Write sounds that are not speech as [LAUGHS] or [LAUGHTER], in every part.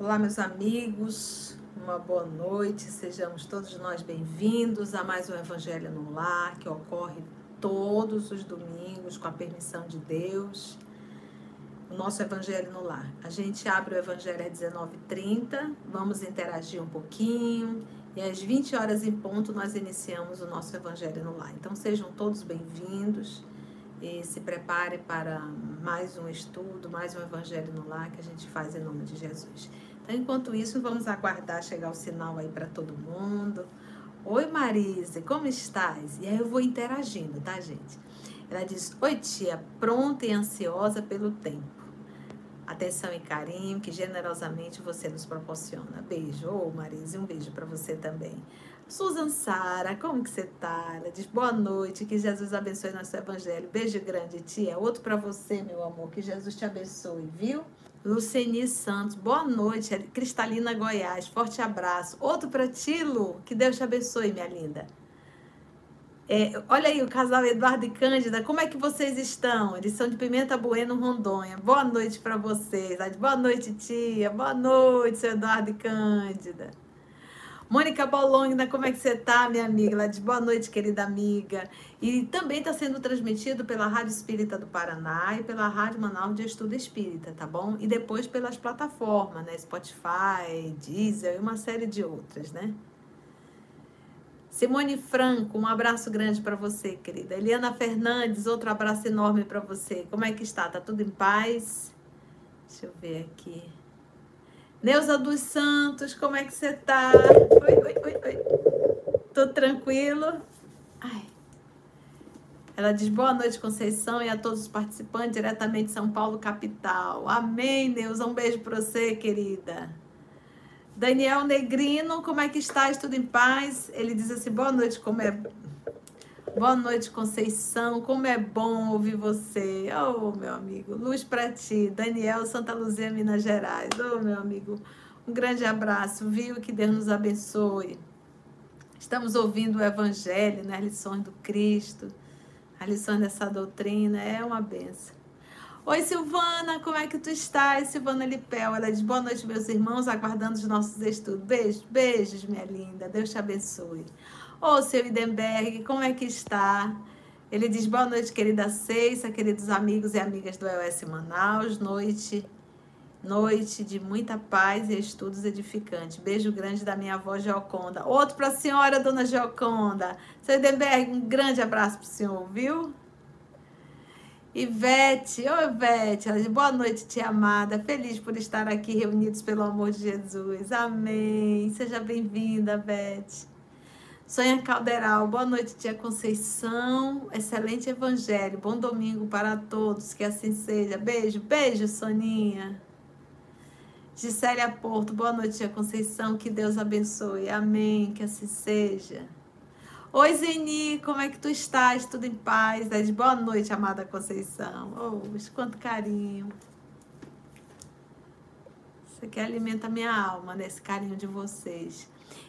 Olá, meus amigos, uma boa noite, sejamos todos nós bem-vindos a mais um Evangelho no Lar que ocorre todos os domingos com a permissão de Deus. O nosso Evangelho no Lar. A gente abre o Evangelho às 19h30, vamos interagir um pouquinho e às 20 horas em ponto nós iniciamos o nosso Evangelho no Lar. Então sejam todos bem-vindos e se prepare para mais um estudo, mais um Evangelho no Lar que a gente faz em nome de Jesus. Então, enquanto isso, vamos aguardar chegar o sinal aí para todo mundo. Oi, Marise, como estás? E aí eu vou interagindo, tá, gente? Ela diz: Oi, tia, pronta e ansiosa pelo tempo. Atenção e carinho que generosamente você nos proporciona. Beijo, ô oh, Marise, um beijo para você também. Susan Sara, como que você tá? Ela diz boa noite, que Jesus abençoe nosso evangelho. Beijo grande, tia. Outro para você, meu amor, que Jesus te abençoe, viu? Luceni Santos, boa noite. Cristalina Goiás, forte abraço. Outro para ti, Lu. Que Deus te abençoe, minha linda. É, olha aí o casal Eduardo e Cândida, como é que vocês estão? Eles são de Pimenta Bueno, Rondônia. Boa noite para vocês. Boa noite, tia. Boa noite, seu Eduardo e Cândida. Mônica Bolonha, como é que você tá, minha amiga? Ela diz boa noite, querida amiga. E também está sendo transmitido pela Rádio Espírita do Paraná e pela Rádio Manaus de Estudo Espírita, tá bom? E depois pelas plataformas, né? Spotify, Deezer e uma série de outras, né? Simone Franco, um abraço grande para você, querida. Eliana Fernandes, outro abraço enorme para você. Como é que está? Tá tudo em paz? Deixa eu ver aqui. Neuza dos Santos, como é que você tá? Oi, oi, oi, oi. Tudo tranquilo? Ai. Ela diz boa noite, Conceição, e a todos os participantes diretamente de São Paulo, capital. Amém, Neuza. Um beijo para você, querida. Daniel Negrino, como é que estás? Tudo em paz? Ele diz assim: boa noite, como é Boa noite, Conceição. Como é bom ouvir você. Oh, meu amigo. Luz para ti. Daniel, Santa Luzia, Minas Gerais. Oh, meu amigo. Um grande abraço, viu? Que Deus nos abençoe. Estamos ouvindo o Evangelho, né? as lições do Cristo, as lições dessa doutrina. É uma benção. Oi, Silvana, como é que tu estás? Silvana Lipel, ela diz boa noite, meus irmãos, aguardando os nossos estudos. Beijos, beijos, minha linda. Deus te abençoe. Ô, seu Idenberg, como é que está? Ele diz, boa noite, querida Ceissa, queridos amigos e amigas do EOS Manaus. Noite, noite de muita paz e estudos edificantes. Beijo grande da minha avó Geoconda. Outro para a senhora, dona Geoconda. Seu Idenberg, um grande abraço para o senhor, viu? Ivete, oi Ivete, ela diz, boa noite, tia amada, feliz por estar aqui reunidos pelo amor de Jesus, amém, seja bem-vinda, Ivete. Sonha Calderal, boa noite, tia Conceição. Excelente evangelho. Bom domingo para todos, que assim seja. Beijo, beijo, Soninha. Gisélia Porto, boa noite, tia Conceição. Que Deus abençoe. Amém, que assim seja. Oi, Zeni, como é que tu estás? Tudo em paz? Boa noite, amada Conceição. Oh, quanto carinho. Isso aqui alimenta minha alma, nesse carinho de vocês.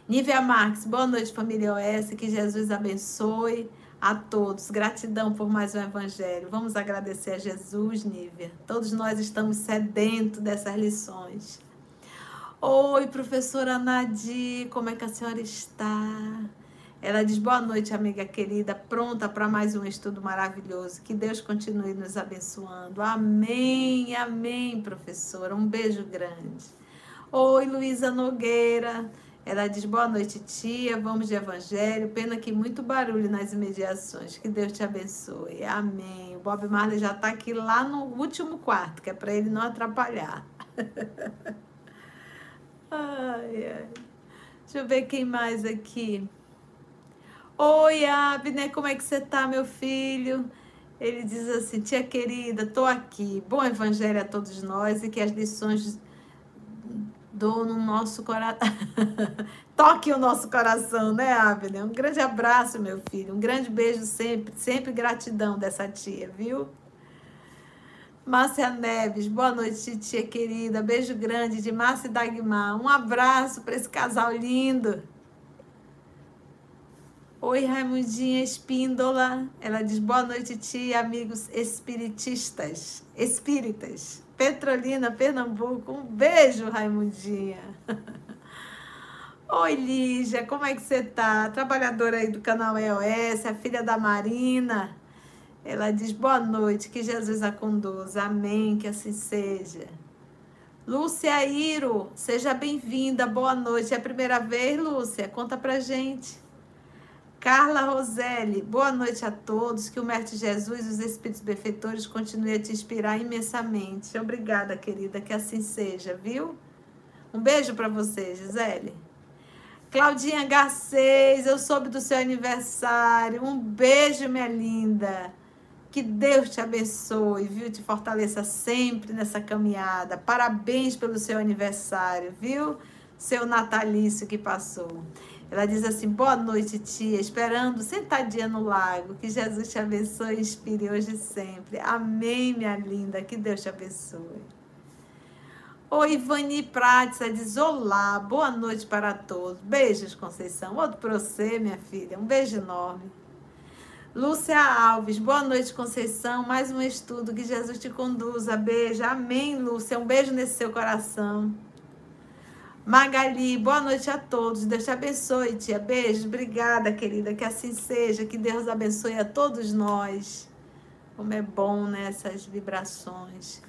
Nívia Marques, boa noite, família OS. Que Jesus abençoe a todos. Gratidão por mais um evangelho. Vamos agradecer a Jesus, Nívia. Todos nós estamos sedentos dessas lições. Oi, professora Nadir, como é que a senhora está? Ela diz: Boa noite, amiga querida, pronta para mais um estudo maravilhoso. Que Deus continue nos abençoando. Amém, amém, professora. Um beijo grande. Oi, Luísa Nogueira. Ela diz: Boa noite, tia. Vamos de evangelho. Pena que muito barulho nas imediações. Que Deus te abençoe. Amém. O Bob Marley já está aqui lá no último quarto, que é para ele não atrapalhar. [LAUGHS] ai, ai. Deixa eu ver quem mais aqui. Oi, Abner, como é que você tá, meu filho? Ele diz assim: Tia querida, tô aqui. Bom evangelho a todos nós e que as lições dou no nosso coração. [LAUGHS] Toque o nosso coração, né, Abner? Um grande abraço, meu filho. Um grande beijo sempre. Sempre gratidão dessa tia, viu? Márcia Neves, boa noite, tia querida. Beijo grande de Márcia e Dagmar. Um abraço para esse casal lindo. Oi, Raimundinha Espíndola. Ela diz boa noite, tia, amigos espiritistas, espíritas. Petrolina, Pernambuco. Um beijo, Raimundinha. [LAUGHS] Oi, Lígia, como é que você tá? Trabalhadora aí do canal EOS, a filha da Marina. Ela diz: Boa noite, que Jesus a conduza. Amém, que assim seja. Lúcia Iro, seja bem-vinda. Boa noite. É a primeira vez, Lúcia? Conta pra gente. Carla Roselli, boa noite a todos. Que o Mestre Jesus e os Espíritos Benfeitores continuem a te inspirar imensamente. Obrigada, querida, que assim seja, viu? Um beijo para você, Gisele. Claudinha Garcês, eu soube do seu aniversário. Um beijo, minha linda. Que Deus te abençoe, viu? Te fortaleça sempre nessa caminhada. Parabéns pelo seu aniversário, viu? Seu natalício que passou. Ela diz assim: Boa noite, tia. Esperando sentadinha no lago. Que Jesus te abençoe e inspire hoje e sempre. Amém, minha linda. Que Deus te abençoe. Oi, Ivani Prates, diz olá, boa noite para todos. Beijos, Conceição. Outro para você, minha filha. Um beijo enorme. Lúcia Alves, boa noite, Conceição. Mais um estudo, que Jesus te conduza. Beijo. Amém, Lúcia. Um beijo nesse seu coração. Magali, boa noite a todos. Deus te abençoe, tia. Beijo. Obrigada, querida. Que assim seja. Que Deus abençoe a todos nós. Como é bom, né? Vibrações.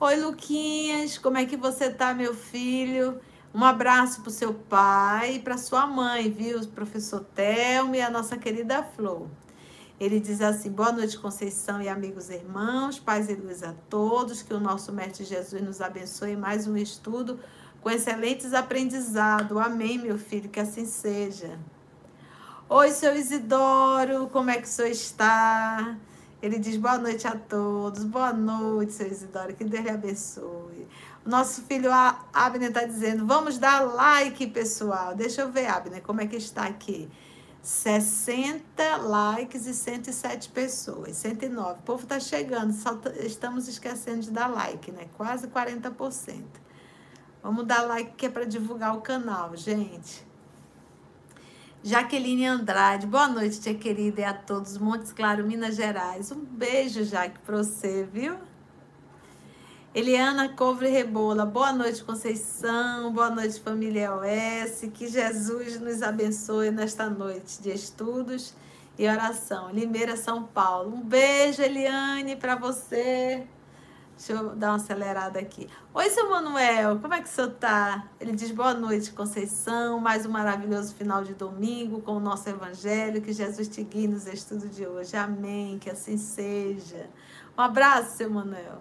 Oi, Luquinhas. Como é que você tá, meu filho? Um abraço para o seu pai e para sua mãe, viu? Professor Telmo e a nossa querida Flor. Ele diz assim: Boa noite, Conceição e amigos e irmãos, paz e luz a todos, que o nosso Mestre Jesus nos abençoe mais um estudo com excelentes aprendizados. Amém, meu filho, que assim seja. Oi, seu Isidoro, como é que o senhor está? Ele diz boa noite a todos, boa noite, seu Isidoro, que Deus lhe abençoe. Nosso filho Abner está dizendo, vamos dar like, pessoal. Deixa eu ver, Abner, como é que está aqui. 60 likes e 107 pessoas, 109. O povo está chegando, só estamos esquecendo de dar like, né? Quase 40%. Vamos dar like que é para divulgar o canal, gente. Jaqueline Andrade, boa noite, tia querida, e a todos, Montes Claro, Minas Gerais. Um beijo, Jaque, para você, viu? Eliana Cobre Rebola, boa noite, Conceição, boa noite, família OS. Que Jesus nos abençoe nesta noite de estudos e oração. Limeira, São Paulo. Um beijo, Eliane, para você. Deixa eu dar uma acelerada aqui. Oi, seu Manuel, como é que o senhor tá? Ele diz boa noite, Conceição. Mais um maravilhoso final de domingo com o nosso evangelho. Que Jesus te guie nos estudos de hoje. Amém. Que assim seja. Um abraço, seu Manuel.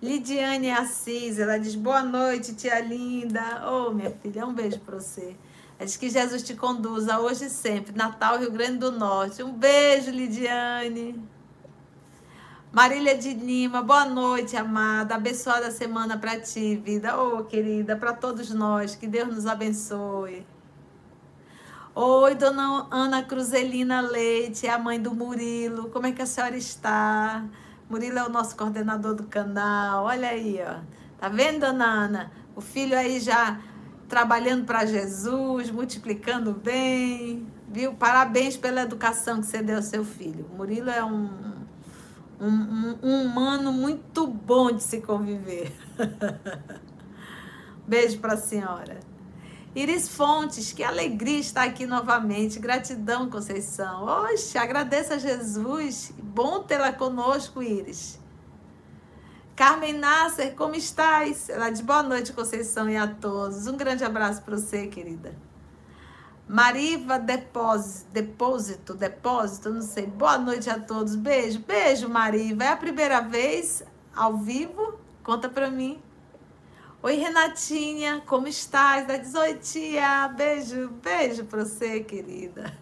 Lidiane Assis, ela diz boa noite, tia linda. Ô, oh, minha filha, um beijo para você. Diz que Jesus te conduza hoje e sempre. Natal, Rio Grande do Norte. Um beijo, Lidiane. Marília de Lima, boa noite, amada. Abençoada semana para ti, vida. Ô, oh, querida, para todos nós. Que Deus nos abençoe. Oi, dona Ana Cruzelina Leite, a mãe do Murilo. Como é que a senhora está? Murilo é o nosso coordenador do canal. Olha aí, ó. Tá vendo, dona Ana? O filho aí já trabalhando para Jesus, multiplicando bem. Viu? Parabéns pela educação que você deu ao seu filho. Murilo é um, um, um humano muito bom de se conviver. [LAUGHS] Beijo para a senhora. Iris Fontes, que alegria estar aqui novamente. Gratidão, Conceição. Oxe, agradeço a Jesus. Bom tê-la conosco, Iris. Carmen Nasser, como estás? Ela diz boa noite, Conceição, e a todos. Um grande abraço para você, querida. Mariva Depósito, Depósito, Depósito, não sei. Boa noite a todos. Beijo, beijo, Mariva. É a primeira vez ao vivo? Conta para mim. Oi, Renatinha, como estás? Da 18, tia. Beijo, beijo pra você, querida.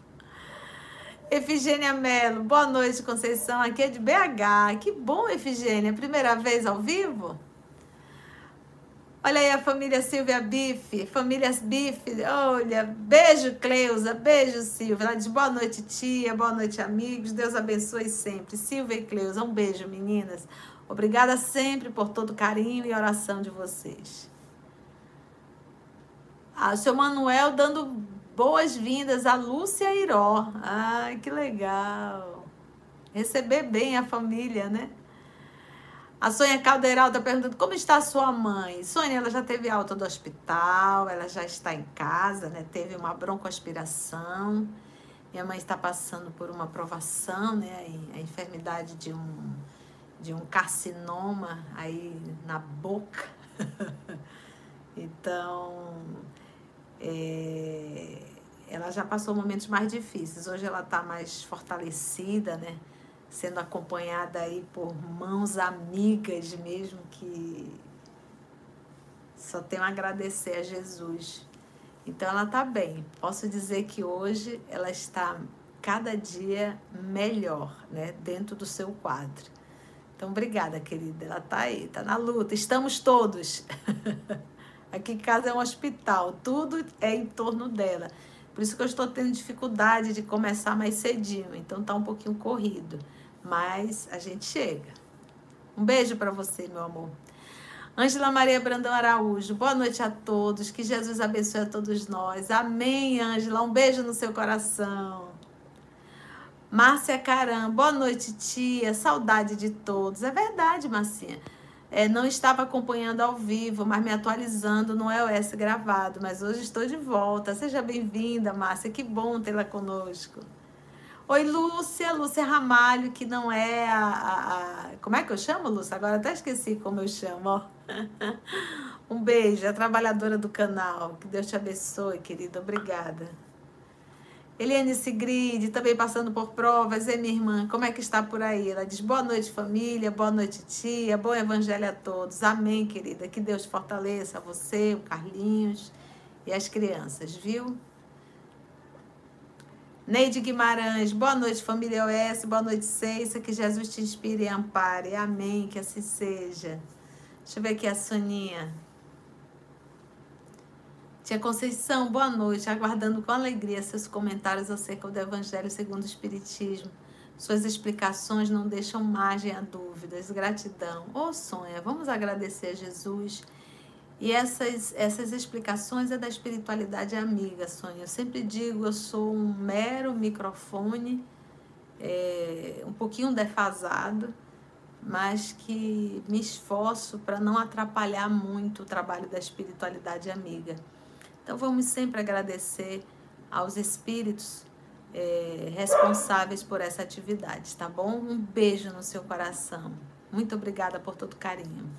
[LAUGHS] Efigênia Melo, boa noite, Conceição. Aqui é de BH. Que bom, Efigênia. Primeira vez ao vivo? Olha aí a família Silvia Bife, famílias Bife. Olha, beijo, Cleusa, beijo, Silvia. Ela diz boa noite, tia, boa noite, amigos. Deus abençoe sempre. Silvia e Cleusa, um beijo, meninas. Obrigada sempre por todo o carinho e oração de vocês. Ah, o seu Manuel dando boas-vindas a Lúcia Iró. Ai, que legal. Receber bem a família, né? A Sônia Calderal está perguntando como está a sua mãe. Sônia, ela já teve alta do hospital, ela já está em casa, né? Teve uma broncoaspiração. Minha mãe está passando por uma provação, né? A enfermidade de um, de um carcinoma aí na boca. [LAUGHS] então, é, ela já passou momentos mais difíceis. Hoje ela está mais fortalecida, né? Sendo acompanhada aí por mãos amigas mesmo que só tenho a agradecer a Jesus. Então ela está bem. Posso dizer que hoje ela está cada dia melhor, né? Dentro do seu quadro. Então, obrigada, querida. Ela está aí, está na luta. Estamos todos. [LAUGHS] Aqui em casa é um hospital, tudo é em torno dela. Por isso que eu estou tendo dificuldade de começar mais cedinho, então tá um pouquinho corrido, mas a gente chega. Um beijo para você, meu amor. Ângela Maria Brandão Araújo, boa noite a todos, que Jesus abençoe a todos nós. Amém, Ângela, um beijo no seu coração. Márcia Caram, boa noite, tia, saudade de todos. É verdade, Marcinha. É, não estava acompanhando ao vivo, mas me atualizando no EOS gravado. Mas hoje estou de volta. Seja bem-vinda, Márcia. Que bom tê-la conosco. Oi, Lúcia, Lúcia Ramalho, que não é a, a, a, Como é que eu chamo, Lúcia? Agora até esqueci como eu chamo, ó. [LAUGHS] Um beijo, a trabalhadora do canal. Que Deus te abençoe, querida. Obrigada. Eliane Sigrid, também passando por provas. E minha irmã, como é que está por aí? Ela diz: boa noite, família, boa noite, tia, bom evangelho a todos. Amém, querida. Que Deus fortaleça você, o Carlinhos e as crianças, viu? Neide Guimarães, boa noite, família OS, boa noite, Ceissa, que Jesus te inspire e ampare. Amém, que assim seja. Deixa eu ver aqui a Soninha. Tia Conceição, boa noite, aguardando com alegria seus comentários acerca do Evangelho segundo o Espiritismo. Suas explicações não deixam margem a dúvidas. Gratidão. Ô oh, Sonha, vamos agradecer a Jesus. E essas, essas explicações é da espiritualidade amiga, Sonha. Eu sempre digo, eu sou um mero microfone, é, um pouquinho defasado, mas que me esforço para não atrapalhar muito o trabalho da espiritualidade amiga. Então vamos sempre agradecer aos espíritos é, responsáveis por essa atividade, tá bom? Um beijo no seu coração. Muito obrigada por todo o carinho.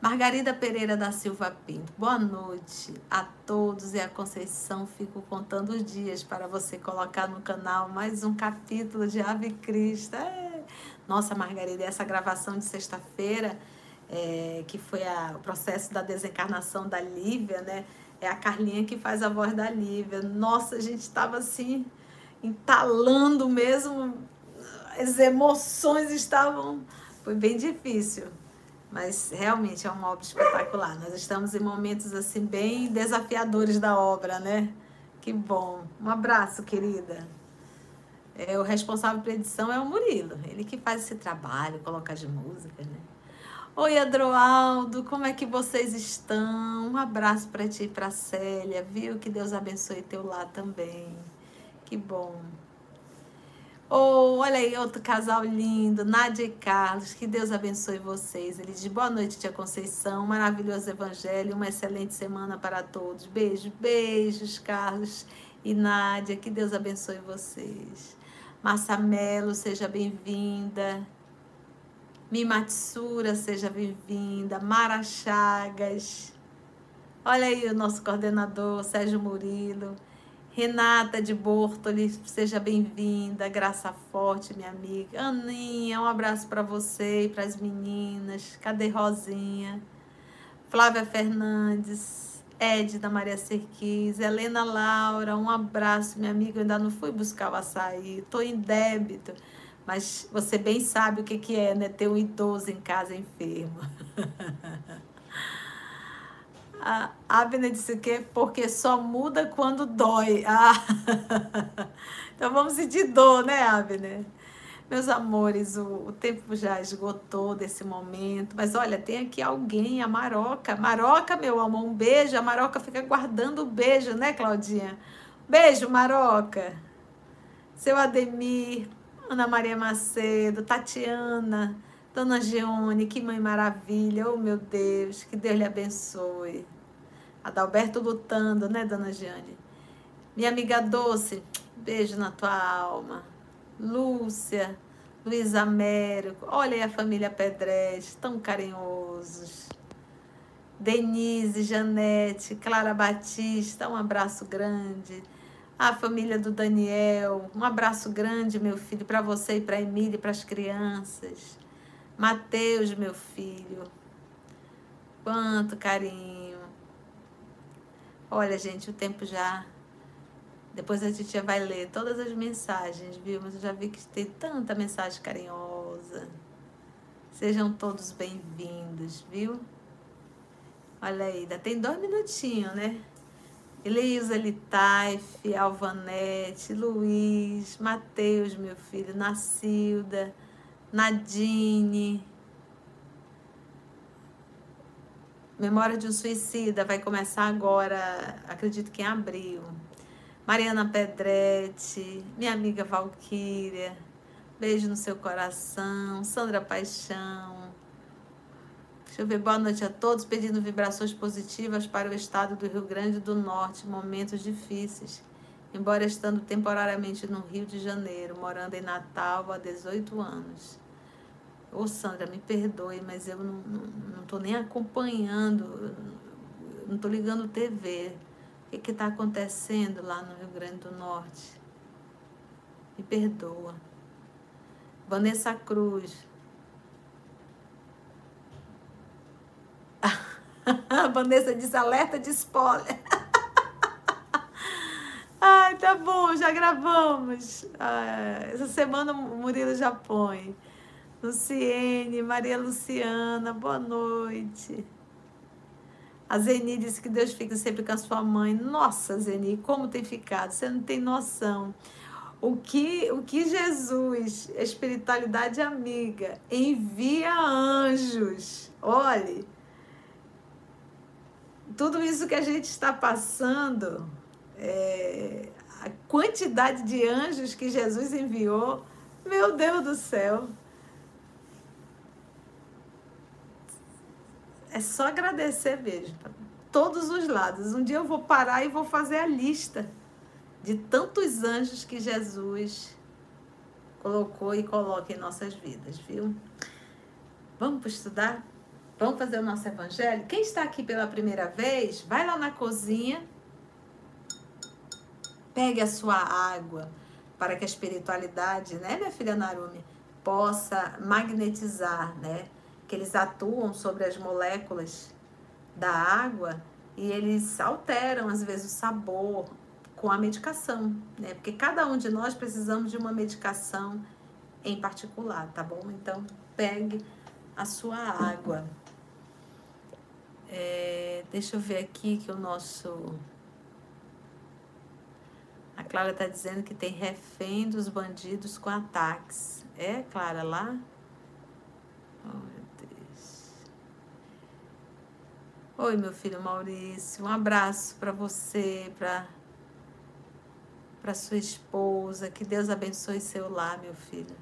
Margarida Pereira da Silva Pinto, boa noite a todos e a Conceição. Fico contando os dias para você colocar no canal mais um capítulo de Ave Cristo. É. Nossa, Margarida, essa gravação de sexta-feira, é, que foi a, o processo da desencarnação da Lívia, né? É a Carlinha que faz a voz da Lívia. Nossa, a gente estava assim, entalando mesmo. As emoções estavam. Foi bem difícil. Mas realmente é uma obra espetacular. Nós estamos em momentos assim bem desafiadores da obra, né? Que bom. Um abraço, querida. É, o responsável por edição é o Murilo. Ele que faz esse trabalho, coloca as músicas, né? Oi, Adroaldo, como é que vocês estão? Um abraço para ti e para Célia, viu? Que Deus abençoe teu lar também. Que bom. Oh, olha aí, outro casal lindo, Nádia e Carlos, que Deus abençoe vocês. Ele diz boa noite, tia Conceição, maravilhoso evangelho, uma excelente semana para todos. Beijo, beijos, Carlos e Nádia, que Deus abençoe vocês. Massa Melo, seja bem-vinda. Mimatsura, seja bem-vinda. Mara Chagas. Olha aí o nosso coordenador, Sérgio Murilo. Renata de Bortoli, seja bem-vinda. Graça Forte, minha amiga. Aninha, um abraço para você e para as meninas. Cadê Rosinha? Flávia Fernandes. Ed da Maria Serquis, Helena Laura, um abraço, minha amiga. Eu ainda não fui buscar o açaí, estou em débito. Mas você bem sabe o que, que é, né? Ter um idoso em casa enfermo. [LAUGHS] A Abner disse o quê? Porque só muda quando dói. Ah. [LAUGHS] Então vamos sentir dor, né, Abner? Meus amores, o, o, tempo já esgotou desse momento, mas olha, tem aqui alguém, a Maroca. Maroca, meu amor, um beijo. A Maroca fica guardando o beijo, né, Claudinha? Beijo, Maroca. Seu Ademir, Ana Maria Macedo, Tatiana, Dona Gione, que mãe maravilha. Oh, meu Deus, que Deus lhe abençoe. Adalberto lutando, né, Dona Giane? Minha amiga Doce, beijo na tua alma. Lúcia, Luiz Américo, olha aí a família Pedreste, tão carinhosos. Denise, Janete, Clara Batista, um abraço grande. A família do Daniel, um abraço grande, meu filho, para você e para Emília e para as crianças. Mateus, meu filho, quanto carinho. Olha, gente, o tempo já depois a gente vai ler todas as mensagens, viu? Mas eu já vi que tem tanta mensagem carinhosa. Sejam todos bem-vindos, viu? Olha aí, ainda tem dois minutinhos, né? Elisa Litaif, Alvanete, Luiz, Mateus, meu filho, Nacilda, Nadine. Memória de um Suicida vai começar agora, acredito que em abril. Mariana Pedretti, minha amiga Valquíria, beijo no seu coração, Sandra Paixão. Deixa eu ver, boa noite a todos, pedindo vibrações positivas para o estado do Rio Grande do Norte, momentos difíceis. Embora estando temporariamente no Rio de Janeiro, morando em Natal há 18 anos. Ô Sandra, me perdoe, mas eu não estou nem acompanhando, não estou ligando TV. O que está acontecendo lá no Rio Grande do Norte? Me perdoa. Vanessa Cruz. [LAUGHS] Vanessa diz alerta de spoiler. Ai, tá bom, já gravamos. Ah, essa semana o Murilo já põe. Luciene, Maria Luciana, boa noite. A Zeni disse que Deus fica sempre com a sua mãe. Nossa, Zeni, como tem ficado? Você não tem noção. O que, o que Jesus, espiritualidade amiga, envia anjos. Olhe, tudo isso que a gente está passando, é, a quantidade de anjos que Jesus enviou, meu Deus do céu. É só agradecer mesmo, todos os lados. Um dia eu vou parar e vou fazer a lista de tantos anjos que Jesus colocou e coloca em nossas vidas, viu? Vamos estudar? Vamos fazer o nosso evangelho? Quem está aqui pela primeira vez, vai lá na cozinha, pegue a sua água para que a espiritualidade, né, minha filha Narumi, possa magnetizar, né? que eles atuam sobre as moléculas da água e eles alteram às vezes o sabor com a medicação, né? Porque cada um de nós precisamos de uma medicação em particular, tá bom? Então pegue a sua água. É, deixa eu ver aqui que o nosso. A Clara está dizendo que tem refém dos bandidos com ataques. É, Clara, lá? Oi, meu filho Maurício, um abraço para você, para para sua esposa, que Deus abençoe seu lar, meu filho.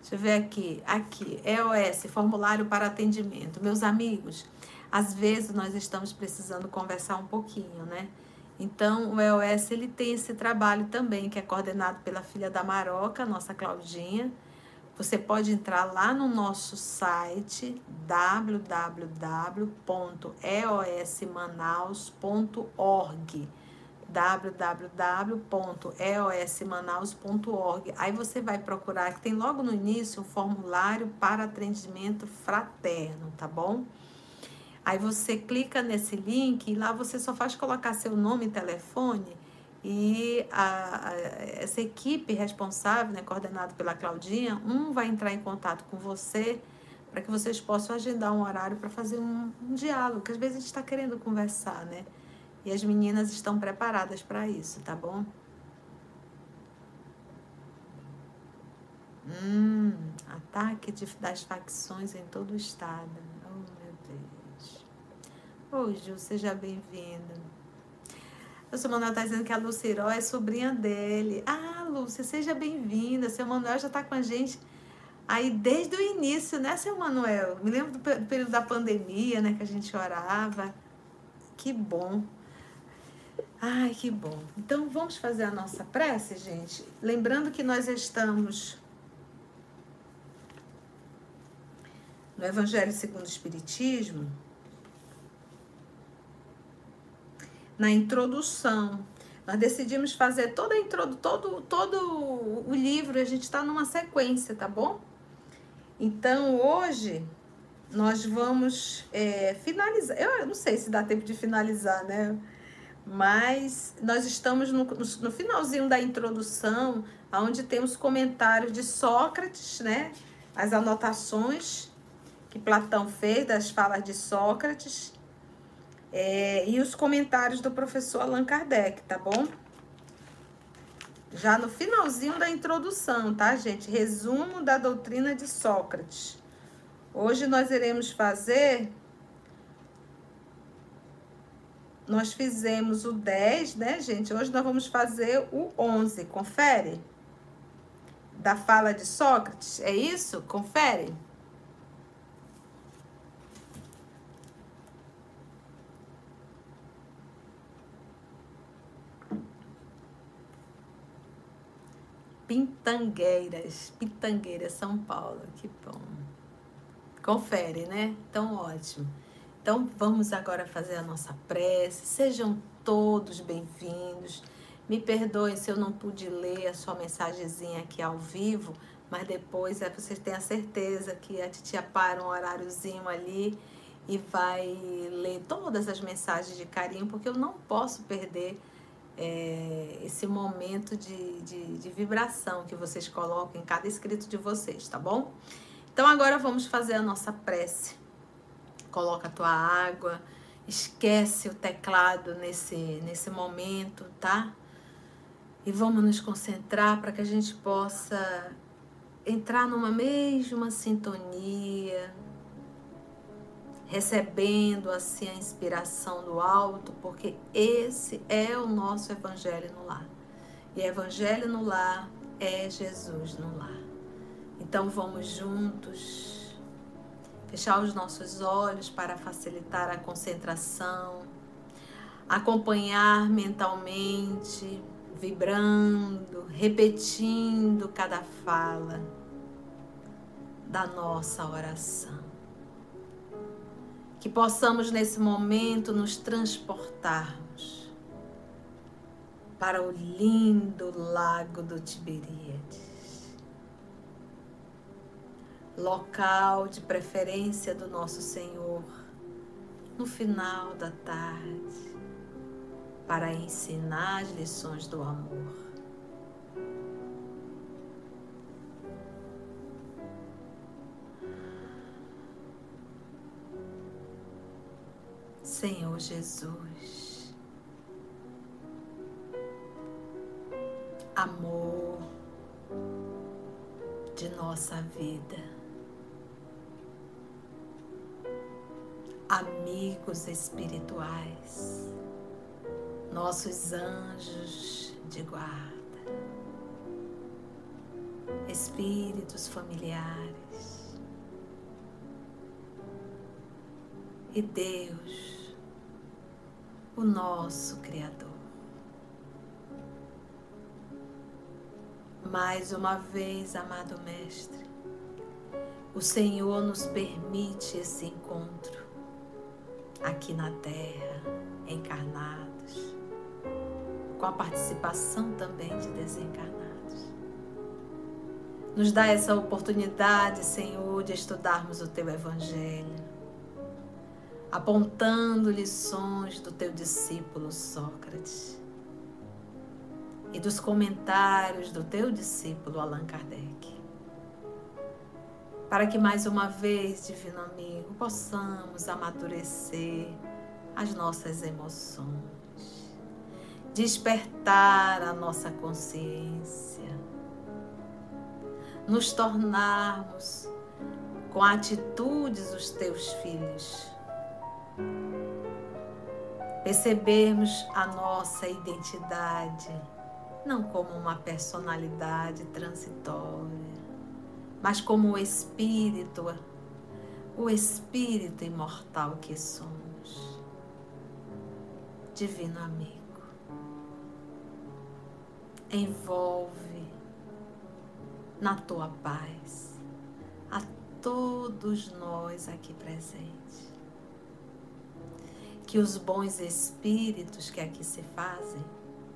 Deixa eu ver aqui, aqui, EOS, formulário para atendimento. Meus amigos, às vezes nós estamos precisando conversar um pouquinho, né? Então, o EOS ele tem esse trabalho também, que é coordenado pela filha da Maroca, nossa Claudinha você pode entrar lá no nosso site www.eosmanaus.org www.eosmanaus.org. Aí você vai procurar que tem logo no início um formulário para atendimento fraterno, tá bom? Aí você clica nesse link e lá você só faz colocar seu nome e telefone e a, a, essa equipe responsável, né, coordenada pela Claudinha, um vai entrar em contato com você para que vocês possam agendar um horário para fazer um, um, diálogo, que às vezes a gente está querendo conversar, né? E as meninas estão preparadas para isso, tá bom? Hum, ataque de, das facções em todo o estado. Ô, Ju, seja bem-vinda. O seu Manuel está dizendo que a Luciró é sobrinha dele. Ah, Lúcia, seja bem-vinda. Seu Manuel já está com a gente aí desde o início, né, seu Manuel? Me lembro do período da pandemia, né, que a gente orava. Que bom. Ai, que bom. Então vamos fazer a nossa prece, gente. Lembrando que nós estamos no Evangelho segundo o Espiritismo, na introdução. Nós decidimos fazer toda a introdu todo, todo o livro, a gente está numa sequência, tá bom? Então hoje nós vamos é, finalizar. Eu não sei se dá tempo de finalizar, né? Mas nós estamos no, no finalzinho da introdução, onde tem os comentários de Sócrates, né? As anotações que Platão fez das falas de Sócrates. É, e os comentários do professor Allan Kardec, tá bom? Já no finalzinho da introdução, tá, gente? Resumo da doutrina de Sócrates. Hoje nós iremos fazer Nós fizemos o 10, né, gente? Hoje nós vamos fazer o 11. Confere? Da fala de Sócrates. É isso? Confere? Pintangueiras, Pitangueiras, São Paulo. Que bom. Confere, né? Então, ótimo. Então vamos agora fazer a nossa prece. Sejam todos bem-vindos. Me perdoem se eu não pude ler a sua mensagenzinha aqui ao vivo, mas depois é, vocês têm a certeza que a titia para um horáriozinho ali e vai ler todas as mensagens de carinho, porque eu não posso perder é, esse momento de, de, de vibração que vocês colocam em cada escrito de vocês, tá bom? Então agora vamos fazer a nossa prece coloca a tua água, esquece o teclado nesse, nesse momento, tá? E vamos nos concentrar para que a gente possa entrar numa mesma sintonia, recebendo assim a inspiração do alto, porque esse é o nosso evangelho no lar. E evangelho no lar é Jesus no lar. Então vamos juntos fechar os nossos olhos para facilitar a concentração, acompanhar mentalmente, vibrando, repetindo cada fala da nossa oração. Que possamos nesse momento nos transportarmos para o lindo lago do Tiberíades local de preferência do nosso Senhor, no final da tarde, para ensinar as lições do amor. Senhor Jesus, amor de nossa vida. amigos espirituais, nossos anjos de guarda, espíritos familiares e Deus, o nosso Criador. Mais uma vez, amado Mestre, o Senhor nos permite esse encontro aqui na Terra, encarnados, com a participação também de desencarnados. Nos dá essa oportunidade, Senhor, de estudarmos o Teu Evangelho, apontando lições do Teu discípulo Sócrates e dos comentários do Teu discípulo Allan Kardec para que mais uma vez, Divino Amigo, possamos amadurecer as nossas emoções, despertar a nossa consciência, nos tornarmos com atitudes os teus filhos. Percebermos a nossa identidade não como uma personalidade transitória, mas como o espírito, o espírito imortal que somos. Divino amigo, envolve na tua paz a todos nós aqui presentes. Que os bons espíritos que aqui se fazem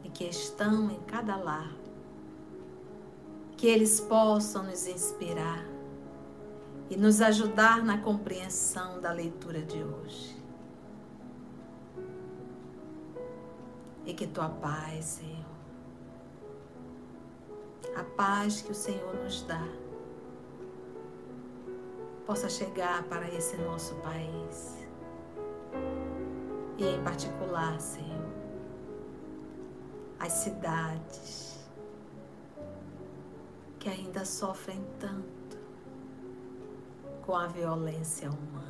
e que estão em cada lar, que eles possam nos inspirar e nos ajudar na compreensão da leitura de hoje. E que tua paz, Senhor, a paz que o Senhor nos dá, possa chegar para esse nosso país. E em particular, Senhor, as cidades que ainda sofrem tanto com a violência humana.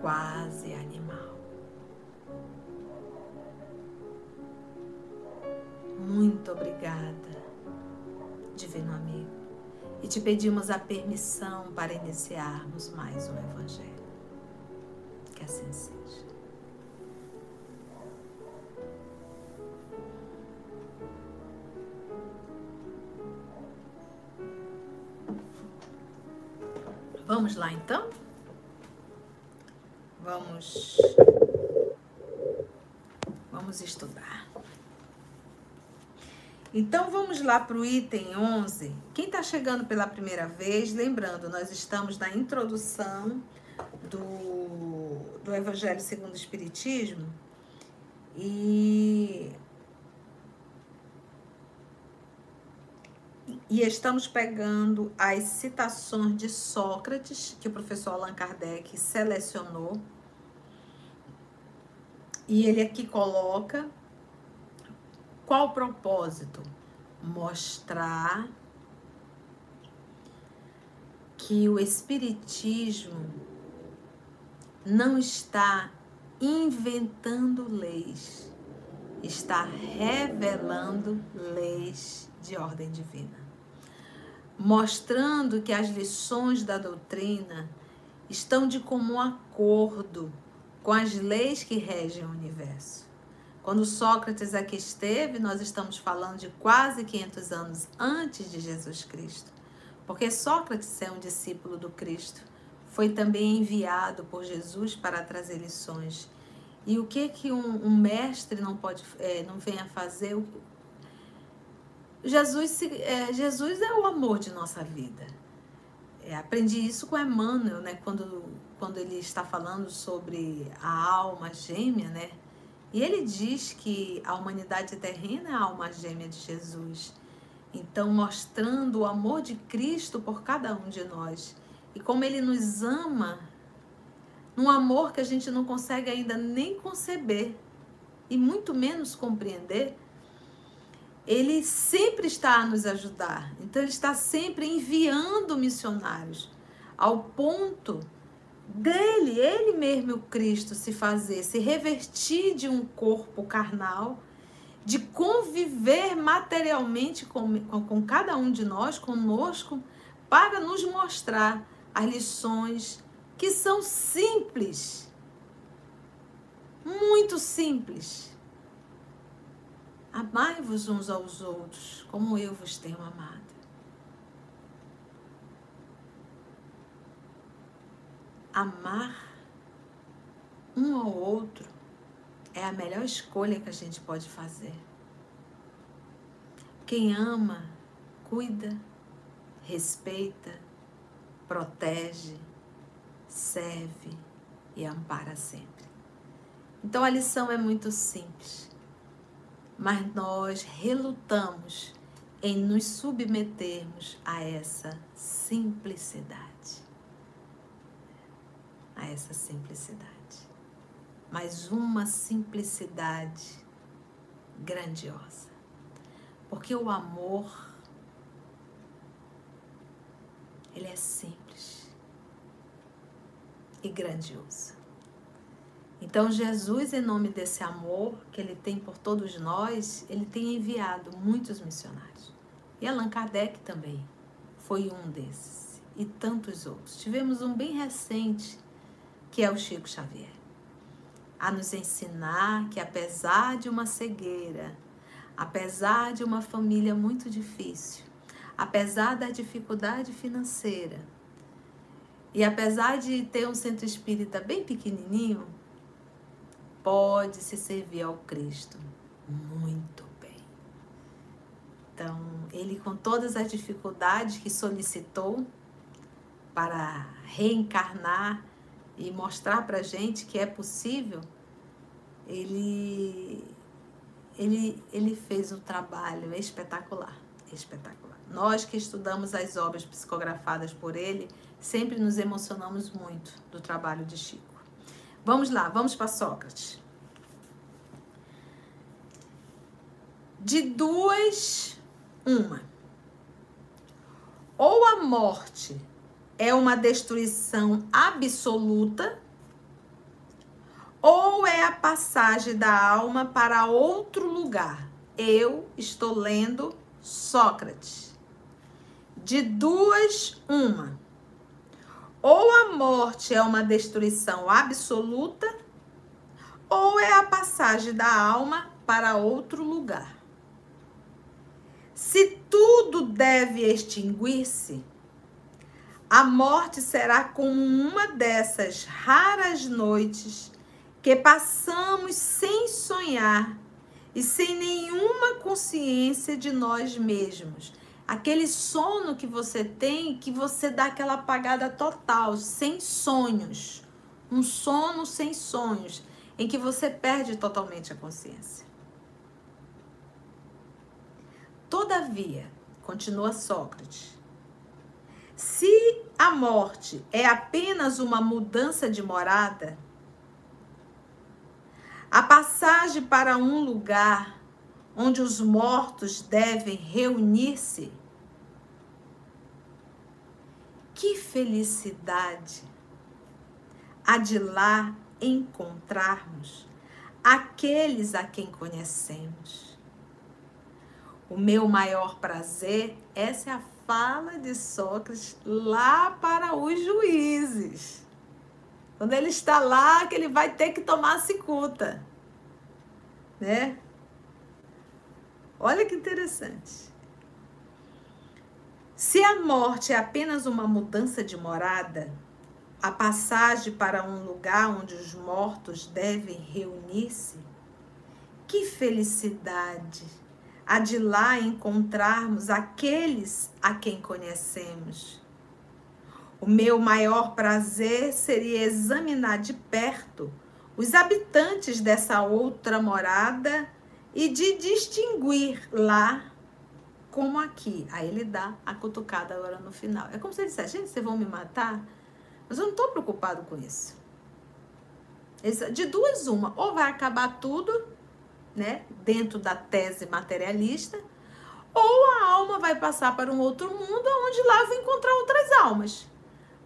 Quase animal. Muito obrigada, Divino Amigo. E te pedimos a permissão para iniciarmos mais um Evangelho. Que assim seja. Vamos lá então? Vamos Vamos estudar. Então vamos lá para o item 11. Quem está chegando pela primeira vez, lembrando, nós estamos na introdução do, do Evangelho segundo o Espiritismo e e estamos pegando as citações de Sócrates, que o professor Allan Kardec selecionou. E ele aqui coloca qual o propósito? Mostrar que o Espiritismo não está inventando leis, está revelando leis de ordem divina mostrando que as lições da doutrina estão de comum acordo com as leis que regem o universo. Quando Sócrates aqui esteve, nós estamos falando de quase 500 anos antes de Jesus Cristo, porque Sócrates é um discípulo do Cristo, foi também enviado por Jesus para trazer lições. E o que que um, um mestre não pode, é, não vem a fazer? Jesus, é, Jesus é o amor de nossa vida. É, aprendi isso com Emmanuel, né? Quando, quando ele está falando sobre a alma gêmea, né? E ele diz que a humanidade terrena é a alma gêmea de Jesus. Então, mostrando o amor de Cristo por cada um de nós. E como ele nos ama, num amor que a gente não consegue ainda nem conceber, e muito menos compreender, ele sempre está a nos ajudar. Então, ele está sempre enviando missionários, ao ponto dele, ele mesmo, o Cristo, se fazer, se revertir de um corpo carnal, de conviver materialmente com, com, cada um de nós, conosco, para nos mostrar as lições que são simples, muito simples Amai-vos uns aos outros, como eu vos tenho amado. Amar um ao outro é a melhor escolha que a gente pode fazer. Quem ama, cuida, respeita, protege, serve e ampara sempre. Então a lição é muito simples mas nós relutamos em nos submetermos a essa simplicidade. A essa simplicidade. Mas uma simplicidade grandiosa. Porque o amor, ele é simples e grandioso. Então, Jesus, em nome desse amor que ele tem por todos nós, ele tem enviado muitos missionários. E Allan Kardec também foi um desses. E tantos outros. Tivemos um bem recente, que é o Chico Xavier, a nos ensinar que, apesar de uma cegueira, apesar de uma família muito difícil, apesar da dificuldade financeira, e apesar de ter um centro espírita bem pequenininho, pode se servir ao Cristo muito bem. Então, ele com todas as dificuldades que solicitou para reencarnar e mostrar para gente que é possível, ele ele ele fez um trabalho espetacular, espetacular. Nós que estudamos as obras psicografadas por ele, sempre nos emocionamos muito do trabalho de Chico. Vamos lá, vamos para Sócrates. De duas, uma. Ou a morte é uma destruição absoluta, ou é a passagem da alma para outro lugar. Eu estou lendo Sócrates. De duas, uma. Ou a morte é uma destruição absoluta, ou é a passagem da alma para outro lugar. Se tudo deve extinguir-se, a morte será como uma dessas raras noites que passamos sem sonhar e sem nenhuma consciência de nós mesmos aquele sono que você tem, que você dá aquela apagada total, sem sonhos. Um sono sem sonhos, em que você perde totalmente a consciência. Todavia, continua Sócrates, se a morte é apenas uma mudança de morada, a passagem para um lugar onde os mortos devem reunir-se, que felicidade há de lá encontrarmos aqueles a quem conhecemos. O meu maior prazer, essa é a fala de Sócrates lá para os juízes. Quando ele está lá, que ele vai ter que tomar cicuta, né? Olha que interessante. Se a morte é apenas uma mudança de morada, a passagem para um lugar onde os mortos devem reunir-se, que felicidade há de lá encontrarmos aqueles a quem conhecemos. O meu maior prazer seria examinar de perto os habitantes dessa outra morada e de distinguir lá como aqui. Aí ele dá a cutucada agora no final. É como se ele dissesse, gente, vocês vão me matar? Mas eu não estou preocupado com isso. De duas, uma. Ou vai acabar tudo, né? Dentro da tese materialista, ou a alma vai passar para um outro mundo, onde lá eu vou encontrar outras almas.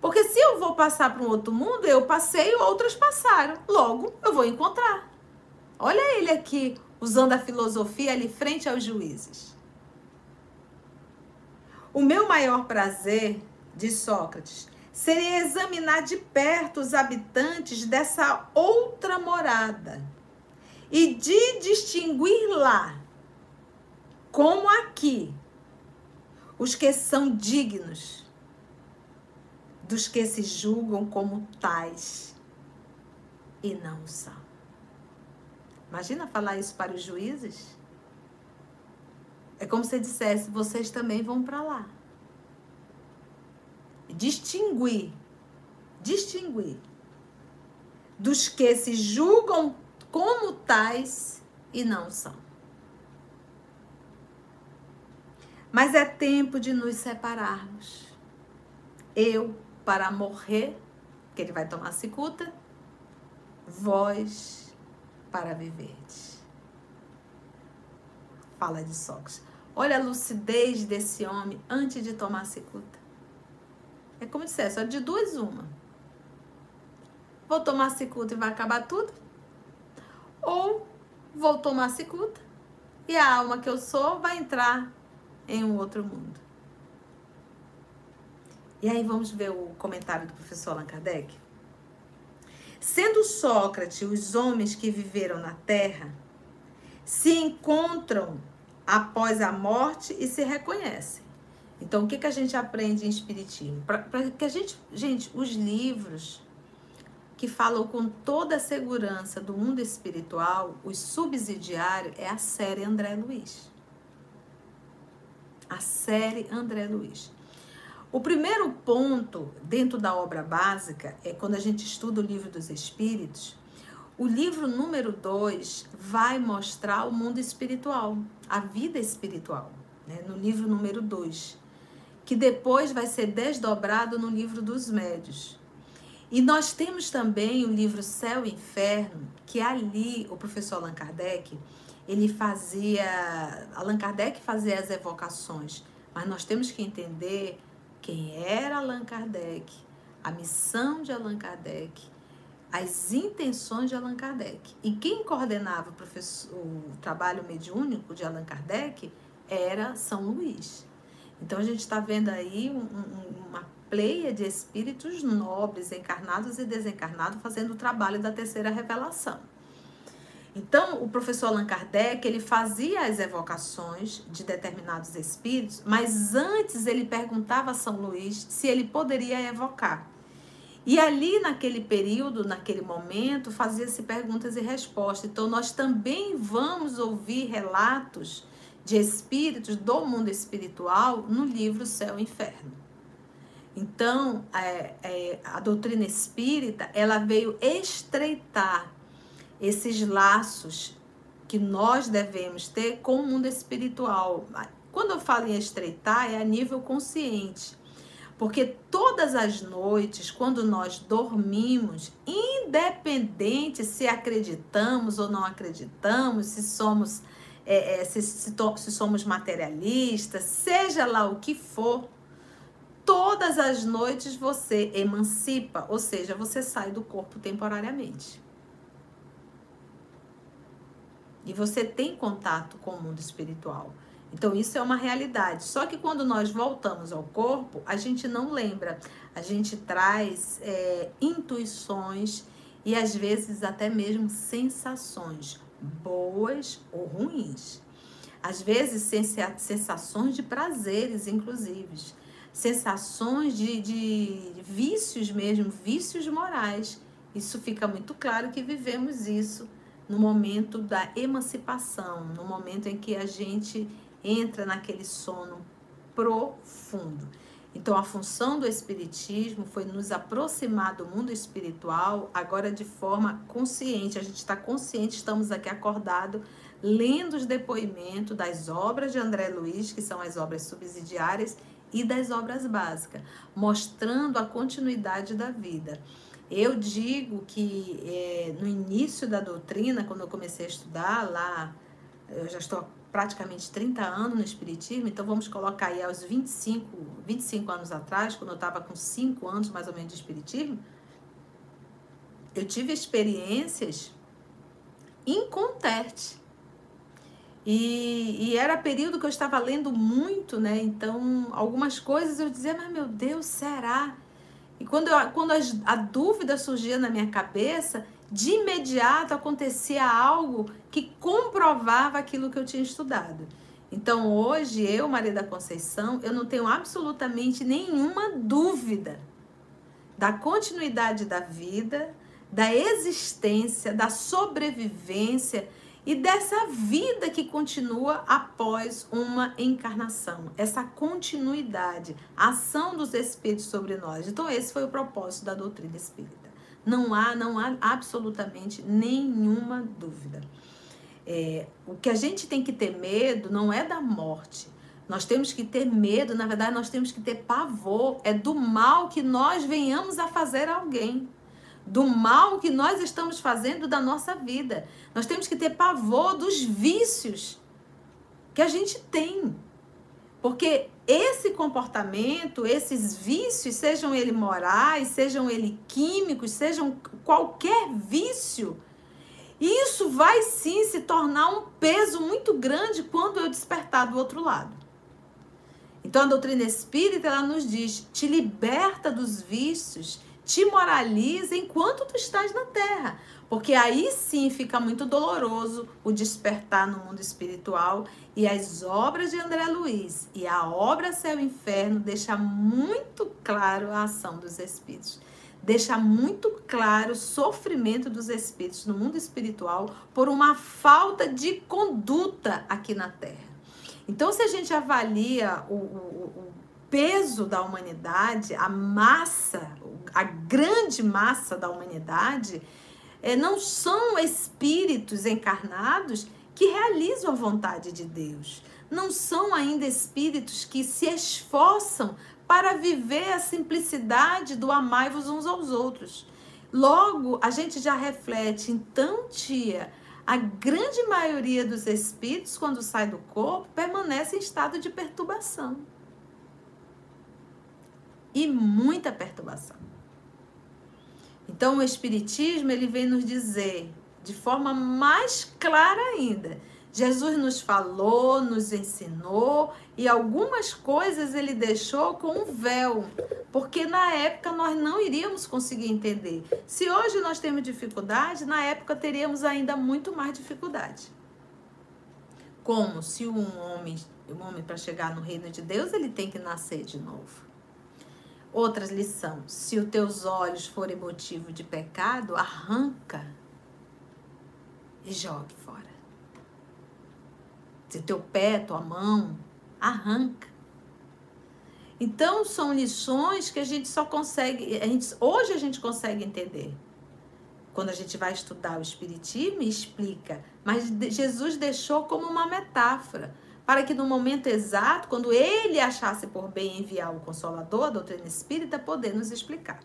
Porque se eu vou passar para um outro mundo, eu passei, outras passaram. Logo, eu vou encontrar. Olha ele aqui, usando a filosofia ali frente aos juízes. O meu maior prazer, diz Sócrates, seria examinar de perto os habitantes dessa outra morada e de distinguir lá, como aqui, os que são dignos dos que se julgam como tais e não são. Imagina falar isso para os juízes? É como se dissesse: vocês também vão para lá. Distinguir, distinguir dos que se julgam como tais e não são. Mas é tempo de nos separarmos. Eu para morrer, que ele vai tomar cicuta, vós para viverdes. Fala de Sócrates. Olha a lucidez desse homem antes de tomar cicuta. É como se dissesse, de duas uma. Vou tomar cicuta e vai acabar tudo? Ou vou tomar cicuta e a alma que eu sou vai entrar em um outro mundo. E aí vamos ver o comentário do professor Allan Kardec. Sendo Sócrates os homens que viveram na Terra, se encontram após a morte e se reconhecem. Então, o que, que a gente aprende em Espiritismo? Para que a gente, gente, os livros que falam com toda a segurança do mundo espiritual, os subsidiários, é a série André Luiz. A série André Luiz. O primeiro ponto dentro da obra básica é quando a gente estuda o livro dos Espíritos, o livro número 2 vai mostrar o mundo espiritual, a vida espiritual, né? no livro número 2, que depois vai ser desdobrado no livro dos médios. E nós temos também o livro Céu e Inferno, que ali o professor Allan Kardec, ele fazia, Allan Kardec fazia as evocações, mas nós temos que entender quem era Allan Kardec, a missão de Allan Kardec, as intenções de Allan Kardec. E quem coordenava o, o trabalho mediúnico de Allan Kardec era São Luís. Então a gente está vendo aí um, um, uma pleia de espíritos nobres, encarnados e desencarnados, fazendo o trabalho da terceira revelação. Então, o professor Allan Kardec, ele fazia as evocações de determinados espíritos, mas antes ele perguntava a São Luís se ele poderia evocar. E ali, naquele período, naquele momento, fazia-se perguntas e respostas. Então, nós também vamos ouvir relatos de espíritos do mundo espiritual no livro Céu e Inferno. Então, é, é, a doutrina espírita ela veio estreitar esses laços que nós devemos ter com o mundo espiritual. Quando eu falo em estreitar, é a nível consciente. Porque todas as noites, quando nós dormimos, independente se acreditamos ou não acreditamos, se somos, é, é, se, se, se somos materialistas, seja lá o que for, todas as noites você emancipa, ou seja, você sai do corpo temporariamente. E você tem contato com o mundo espiritual. Então, isso é uma realidade. Só que quando nós voltamos ao corpo, a gente não lembra. A gente traz é, intuições e às vezes até mesmo sensações, boas ou ruins. Às vezes, sensações de prazeres, inclusive sensações de, de vícios mesmo, vícios morais. Isso fica muito claro que vivemos isso no momento da emancipação, no momento em que a gente entra naquele sono profundo. Então, a função do Espiritismo foi nos aproximar do mundo espiritual, agora de forma consciente. A gente está consciente, estamos aqui acordados, lendo os depoimentos das obras de André Luiz, que são as obras subsidiárias, e das obras básicas, mostrando a continuidade da vida. Eu digo que é, no início da doutrina, quando eu comecei a estudar lá, eu já estou praticamente 30 anos no Espiritismo, então vamos colocar aí aos 25, 25 anos atrás, quando eu estava com 5 anos mais ou menos de Espiritismo, eu tive experiências incontertes e, e, era período que eu estava lendo muito, né? Então, algumas coisas eu dizia, mas meu Deus, será? E quando, eu, quando a, a dúvida surgia na minha cabeça, de imediato acontecia algo que comprovava aquilo que eu tinha estudado. Então, hoje, eu, Maria da Conceição, eu não tenho absolutamente nenhuma dúvida da continuidade da vida, da existência, da sobrevivência e dessa vida que continua após uma encarnação, essa continuidade, a ação dos espíritos sobre nós. Então esse foi o propósito da doutrina espírita. Não há, não há absolutamente nenhuma dúvida. É, o que a gente tem que ter medo não é da morte. Nós temos que ter medo, na verdade, nós temos que ter pavor. É do mal que nós venhamos a fazer alguém do mal que nós estamos fazendo da nossa vida. Nós temos que ter pavor dos vícios que a gente tem. Porque esse comportamento, esses vícios, sejam eles morais, sejam eles químicos, sejam qualquer vício, isso vai sim se tornar um peso muito grande quando eu despertar do outro lado. Então a doutrina espírita ela nos diz: te liberta dos vícios, te moraliza enquanto tu estás na terra. Porque aí sim fica muito doloroso o despertar no mundo espiritual e as obras de André Luiz e a obra Céu e Inferno deixa muito claro a ação dos espíritos. Deixa muito claro o sofrimento dos espíritos no mundo espiritual por uma falta de conduta aqui na Terra. Então, se a gente avalia o, o, o peso da humanidade, a massa, a grande massa da humanidade, é, não são espíritos encarnados que realizam a vontade de Deus. Não são ainda espíritos que se esforçam para viver a simplicidade do amai-vos uns aos outros. Logo, a gente já reflete, então, tia, a grande maioria dos espíritos, quando sai do corpo, permanece em estado de perturbação. E muita perturbação. Então o espiritismo ele vem nos dizer de forma mais clara ainda. Jesus nos falou, nos ensinou e algumas coisas ele deixou com um véu, porque na época nós não iríamos conseguir entender. Se hoje nós temos dificuldade, na época teríamos ainda muito mais dificuldade. Como se um homem, um homem para chegar no reino de Deus, ele tem que nascer de novo. Outras lição: se os teus olhos forem motivo de pecado, arranca e jogue fora. Se teu pé, tua mão, arranca. Então são lições que a gente só consegue, a gente, hoje a gente consegue entender. Quando a gente vai estudar o espiritismo, explica, mas Jesus deixou como uma metáfora para que no momento exato, quando ele achasse por bem enviar o Consolador, a doutrina espírita, poder nos explicar.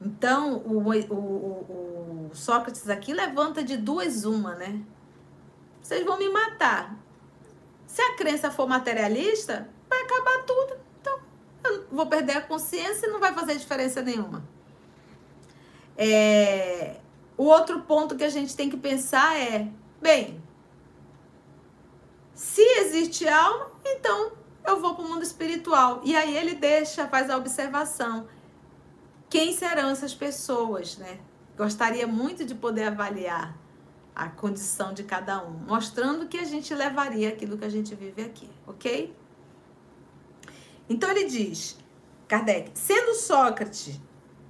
Então, o, o, o, o Sócrates aqui levanta de duas uma, né? Vocês vão me matar. Se a crença for materialista, vai acabar tudo. Então, eu vou perder a consciência e não vai fazer diferença nenhuma. É, o outro ponto que a gente tem que pensar é, bem, se existe alma, então eu vou para o mundo espiritual. E aí ele deixa, faz a observação. Quem serão essas pessoas, né? Gostaria muito de poder avaliar a condição de cada um, mostrando que a gente levaria aquilo que a gente vive aqui, ok? Então ele diz, Kardec, sendo Sócrates,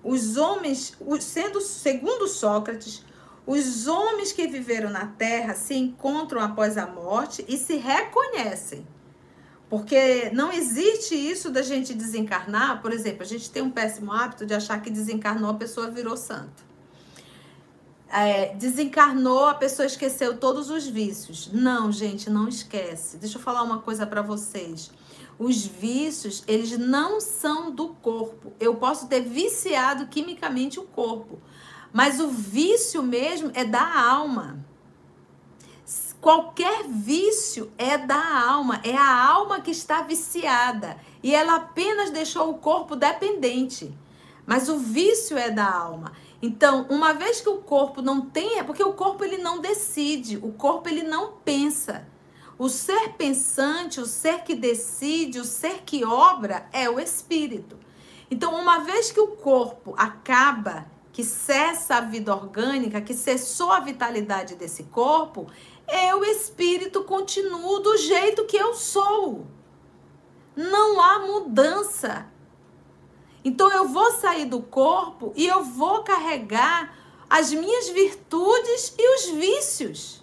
os homens, sendo segundo Sócrates, os homens que viveram na terra se encontram após a morte e se reconhecem. Porque não existe isso da gente desencarnar. Por exemplo, a gente tem um péssimo hábito de achar que desencarnou, a pessoa virou santo. É, desencarnou, a pessoa esqueceu todos os vícios. Não, gente, não esquece. Deixa eu falar uma coisa para vocês. Os vícios, eles não são do corpo. Eu posso ter viciado quimicamente o corpo, mas o vício mesmo é da alma. Qualquer vício é da alma, é a alma que está viciada e ela apenas deixou o corpo dependente. Mas o vício é da alma. Então, uma vez que o corpo não tem, é porque o corpo ele não decide, o corpo ele não pensa. O ser pensante, o ser que decide, o ser que obra é o espírito. Então, uma vez que o corpo acaba que cessa a vida orgânica, que cessou a vitalidade desse corpo, eu, espírito, continuo do jeito que eu sou. Não há mudança. Então eu vou sair do corpo e eu vou carregar as minhas virtudes e os vícios.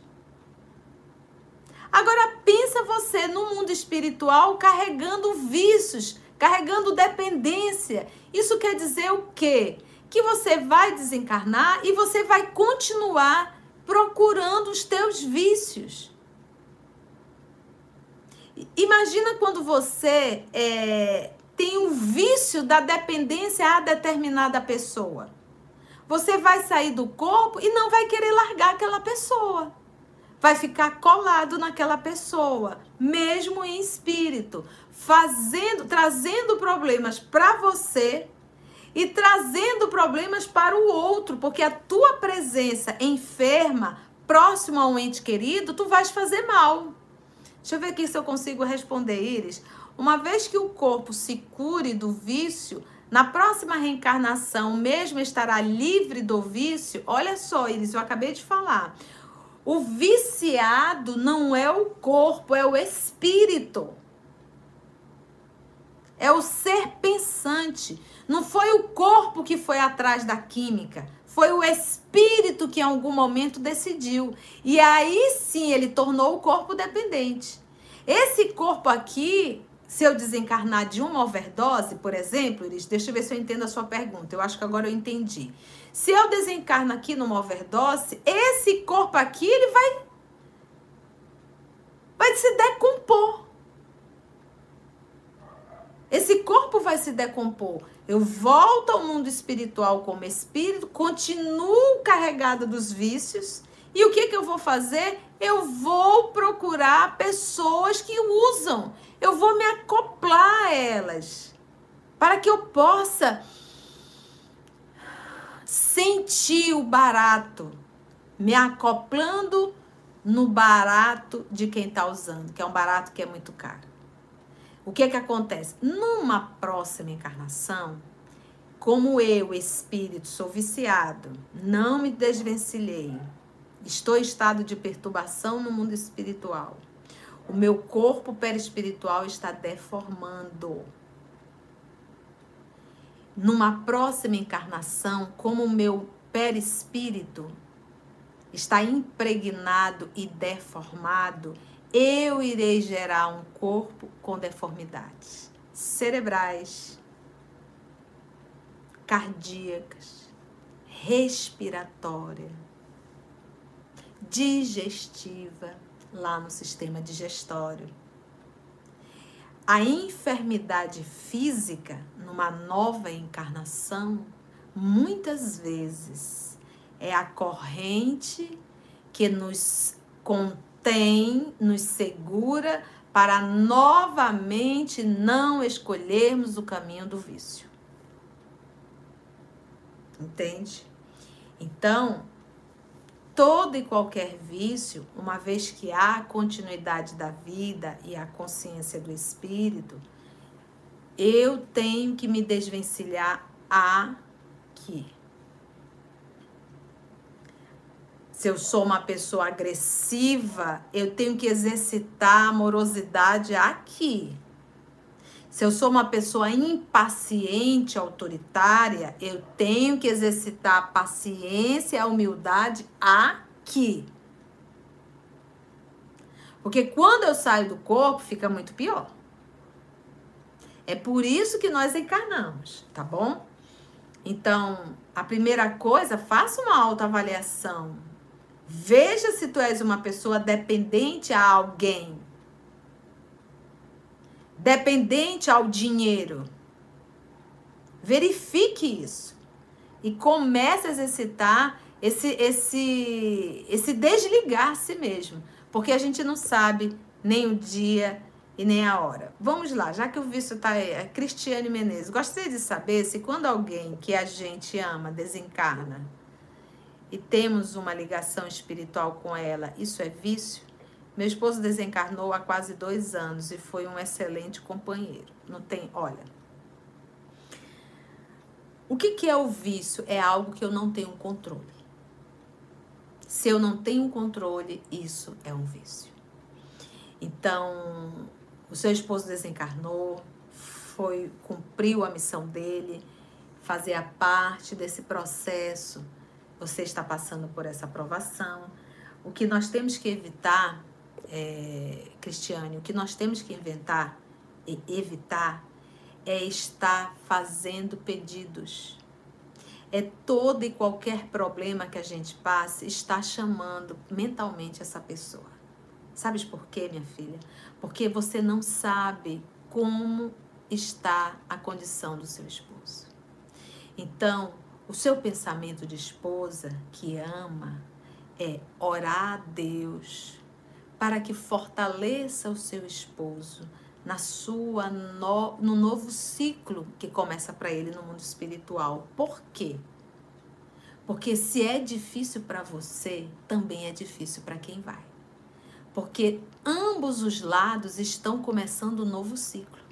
Agora pensa você no mundo espiritual carregando vícios, carregando dependência. Isso quer dizer o quê? Que você vai desencarnar e você vai continuar procurando os teus vícios. Imagina quando você é, tem um vício da dependência a determinada pessoa. Você vai sair do corpo e não vai querer largar aquela pessoa. vai ficar colado naquela pessoa, mesmo em espírito, fazendo, trazendo problemas para você e trazendo problemas para o outro, porque a tua presença enferma, próximo a um ente querido, tu vais fazer mal. Deixa eu ver aqui se eu consigo responder, Iris. Uma vez que o corpo se cure do vício, na próxima reencarnação mesmo estará livre do vício. Olha só, Iris, eu acabei de falar. O viciado não é o corpo, é o espírito. É o ser pensante. Não foi o corpo que foi atrás da química. Foi o espírito que em algum momento decidiu. E aí sim ele tornou o corpo dependente. Esse corpo aqui, se eu desencarnar de uma overdose, por exemplo, Iris, deixa eu ver se eu entendo a sua pergunta. Eu acho que agora eu entendi. Se eu desencarno aqui numa overdose, esse corpo aqui, ele vai vai se decompor. Esse corpo vai se decompor. Eu volto ao mundo espiritual como espírito, continuo carregada dos vícios. E o que, que eu vou fazer? Eu vou procurar pessoas que usam. Eu vou me acoplar a elas. Para que eu possa sentir o barato, me acoplando no barato de quem está usando, que é um barato que é muito caro. O que é que acontece? Numa próxima encarnação, como eu, espírito, sou viciado, não me desvencilhei, estou em estado de perturbação no mundo espiritual. O meu corpo perispiritual está deformando numa próxima encarnação, como o meu perispírito está impregnado e deformado, eu irei gerar um corpo com deformidades cerebrais, cardíacas, respiratória, digestiva, lá no sistema digestório. A enfermidade física, numa nova encarnação, muitas vezes é a corrente que nos contém, nos segura para novamente não escolhermos o caminho do vício. Entende? Então, todo e qualquer vício, uma vez que há continuidade da vida e a consciência do espírito, eu tenho que me desvencilhar aqui. Se eu sou uma pessoa agressiva, eu tenho que exercitar a amorosidade aqui. Se eu sou uma pessoa impaciente, autoritária, eu tenho que exercitar a paciência e a humildade aqui. Porque quando eu saio do corpo, fica muito pior. É por isso que nós encarnamos, tá bom? Então, a primeira coisa, faça uma autoavaliação. Veja se tu és uma pessoa dependente a alguém dependente ao dinheiro. Verifique isso e comece a exercitar esse esse esse desligar si mesmo, porque a gente não sabe nem o dia e nem a hora. Vamos lá, já que o vício está aí, é Cristiane Menezes. Gostaria de saber se quando alguém que a gente ama desencarna e temos uma ligação espiritual com ela, isso é vício? Meu esposo desencarnou há quase dois anos e foi um excelente companheiro. Não tem, olha. O que, que é o vício? É algo que eu não tenho controle. Se eu não tenho controle, isso é um vício. Então, o seu esposo desencarnou, foi cumpriu a missão dele, fazer a parte desse processo. Você está passando por essa aprovação. O que nós temos que evitar é, Cristiane, o que nós temos que inventar e evitar é estar fazendo pedidos. É todo e qualquer problema que a gente passe, está chamando mentalmente essa pessoa. Sabes por quê, minha filha? Porque você não sabe como está a condição do seu esposo. Então, o seu pensamento de esposa que ama, é orar a Deus para que fortaleça o seu esposo na sua no, no novo ciclo que começa para ele no mundo espiritual. Por quê? Porque se é difícil para você, também é difícil para quem vai. Porque ambos os lados estão começando um novo ciclo.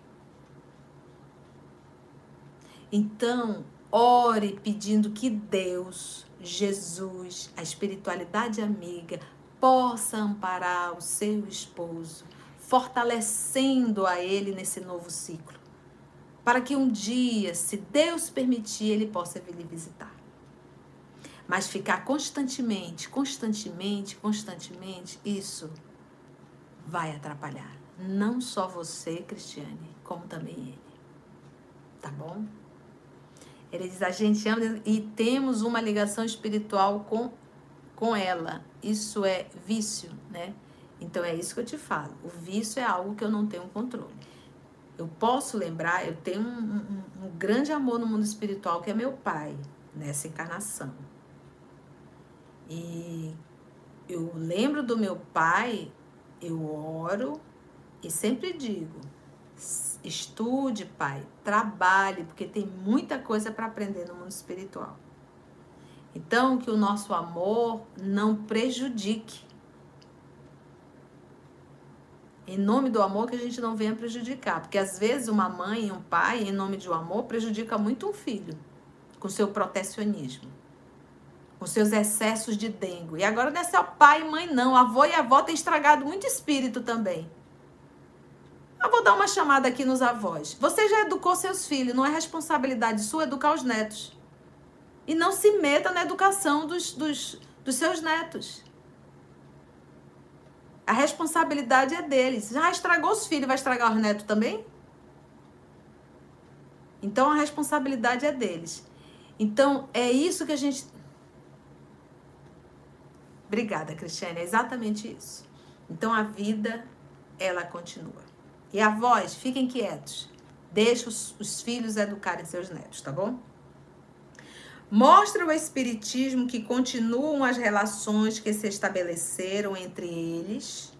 Então, ore pedindo que Deus, Jesus, a espiritualidade amiga, possa amparar o seu esposo, fortalecendo a ele nesse novo ciclo. Para que um dia, se Deus permitir, ele possa vir lhe visitar. Mas ficar constantemente, constantemente, constantemente, isso vai atrapalhar. Não só você, Cristiane, como também ele. Tá bom? Ele diz: a gente ama e temos uma ligação espiritual com, com ela. Isso é vício, né? Então é isso que eu te falo. O vício é algo que eu não tenho controle. Eu posso lembrar, eu tenho um, um, um grande amor no mundo espiritual que é meu pai, nessa encarnação. E eu lembro do meu pai, eu oro e sempre digo: estude, pai, trabalhe, porque tem muita coisa para aprender no mundo espiritual. Então, que o nosso amor não prejudique. Em nome do amor, que a gente não venha prejudicar. Porque às vezes uma mãe e um pai, em nome de um amor, prejudica muito um filho com seu protecionismo com seus excessos de dengo. E agora não é só pai e mãe, não. A avó e avó têm estragado muito espírito também. Eu vou dar uma chamada aqui nos avós. Você já educou seus filhos, não é responsabilidade sua educar os netos. E não se meta na educação dos, dos, dos seus netos. A responsabilidade é deles. Já estragou os filhos, vai estragar os netos também? Então a responsabilidade é deles. Então é isso que a gente Obrigada, Cristiane. É exatamente isso. Então a vida, ela continua. E avós, fiquem quietos. Deixe os, os filhos educarem seus netos, tá bom? Mostra o Espiritismo que continuam as relações que se estabeleceram entre eles,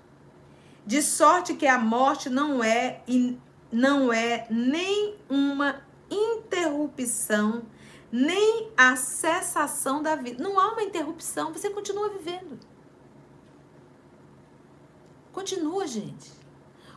de sorte que a morte não é, não é nem uma interrupção nem a cessação da vida. Não há uma interrupção, você continua vivendo. Continua, gente.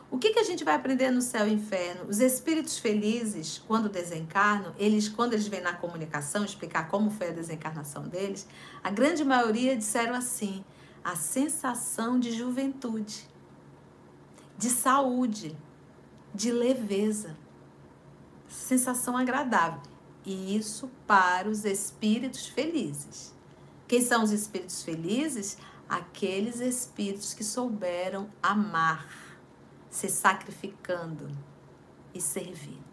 O que, que a gente vai aprender no céu e inferno? Os espíritos felizes, quando desencarnam, eles, quando eles vêm na comunicação explicar como foi a desencarnação deles, a grande maioria disseram assim: a sensação de juventude, de saúde, de leveza, sensação agradável. E isso para os espíritos felizes. Quem são os espíritos felizes? Aqueles espíritos que souberam amar, se sacrificando e servindo.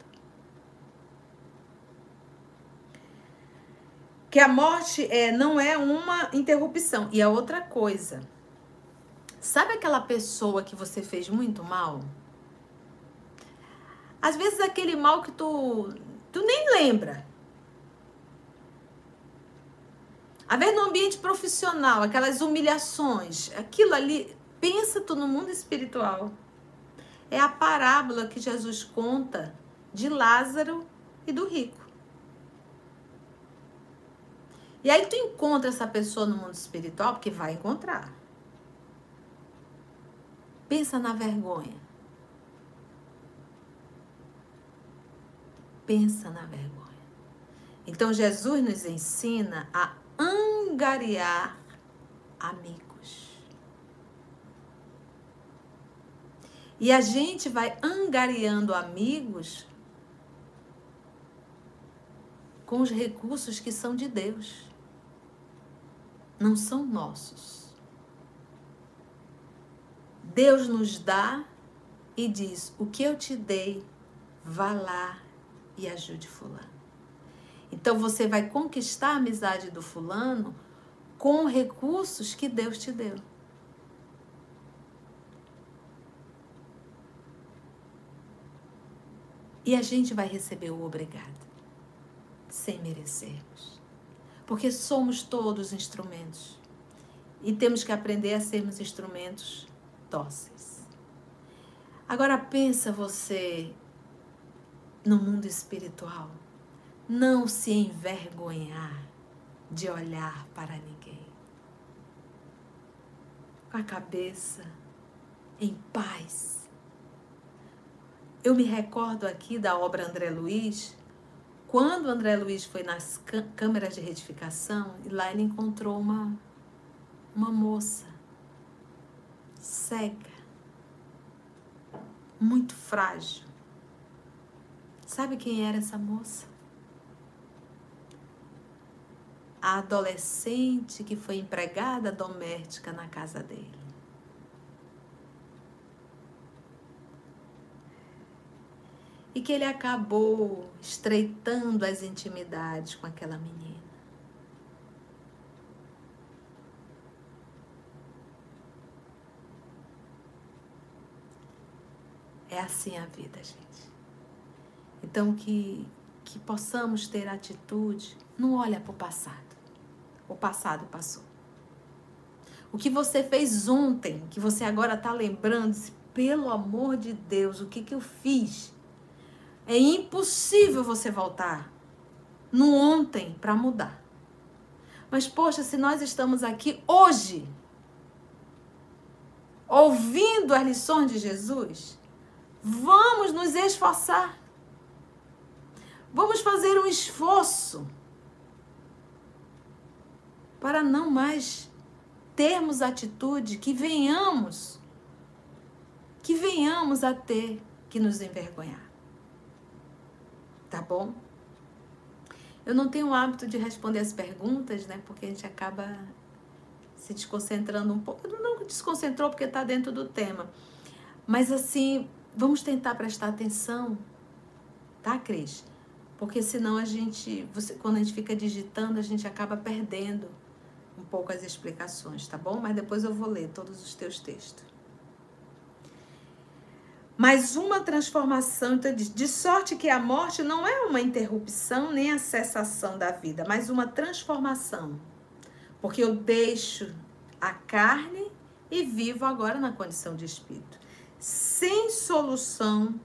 Que a morte é, não é uma interrupção. E a outra coisa, sabe aquela pessoa que você fez muito mal? Às vezes aquele mal que tu Tu nem lembra. A ver no ambiente profissional, aquelas humilhações, aquilo ali, pensa tu no mundo espiritual. É a parábola que Jesus conta de Lázaro e do rico. E aí tu encontra essa pessoa no mundo espiritual, porque vai encontrar. Pensa na vergonha. pensa na vergonha. Então Jesus nos ensina a angariar amigos. E a gente vai angariando amigos com os recursos que são de Deus. Não são nossos. Deus nos dá e diz: O que eu te dei, vá lá e ajude fulano. Então você vai conquistar a amizade do fulano com recursos que Deus te deu. E a gente vai receber o obrigado, sem merecermos. Porque somos todos instrumentos. e temos que aprender a sermos instrumentos dóceis. Agora pensa você no mundo espiritual, não se envergonhar de olhar para ninguém. Com a cabeça em paz. Eu me recordo aqui da obra André Luiz, quando André Luiz foi nas câmeras de retificação e lá ele encontrou uma uma moça cega, muito frágil. Sabe quem era essa moça? A adolescente que foi empregada doméstica na casa dele. E que ele acabou estreitando as intimidades com aquela menina. É assim a vida, gente. Então que que possamos ter atitude, não olha para o passado. O passado passou. O que você fez ontem, que você agora está lembrando, pelo amor de Deus, o que, que eu fiz? É impossível você voltar no ontem para mudar. Mas, poxa, se nós estamos aqui hoje, ouvindo as lições de Jesus, Vamos nos esforçar. Vamos fazer um esforço para não mais termos atitude que venhamos que venhamos a ter que nos envergonhar. Tá bom? Eu não tenho o hábito de responder as perguntas, né? Porque a gente acaba se desconcentrando um pouco. Não desconcentrou porque está dentro do tema. Mas assim, Vamos tentar prestar atenção, tá, Cris? Porque senão a gente, você, quando a gente fica digitando, a gente acaba perdendo um pouco as explicações, tá bom? Mas depois eu vou ler todos os teus textos. Mas uma transformação, então de sorte que a morte não é uma interrupção nem a cessação da vida, mas uma transformação. Porque eu deixo a carne e vivo agora na condição de espírito sem solução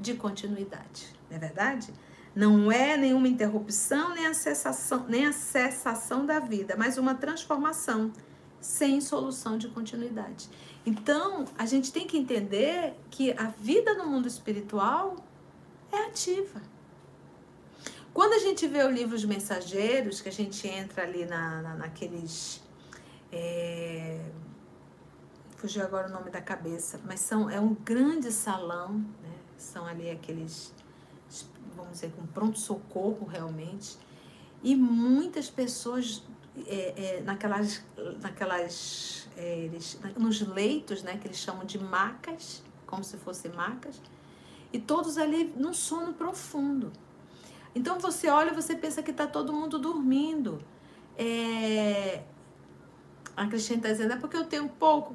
de continuidade, não é verdade? Não é nenhuma interrupção, nem a cessação, nem a cessação da vida, mas uma transformação sem solução de continuidade. Então, a gente tem que entender que a vida no mundo espiritual é ativa. Quando a gente vê o livro Os Mensageiros, que a gente entra ali na, na naqueles. É, fugiu agora o nome da cabeça, mas são, é um grande salão, né? são ali aqueles, vamos dizer, com pronto-socorro realmente, e muitas pessoas é, é, naquelas, naquelas é, eles, nos leitos, né, que eles chamam de macas, como se fossem macas, e todos ali num sono profundo. Então você olha você pensa que está todo mundo dormindo. É... A Cristina está dizendo, é porque eu tenho pouco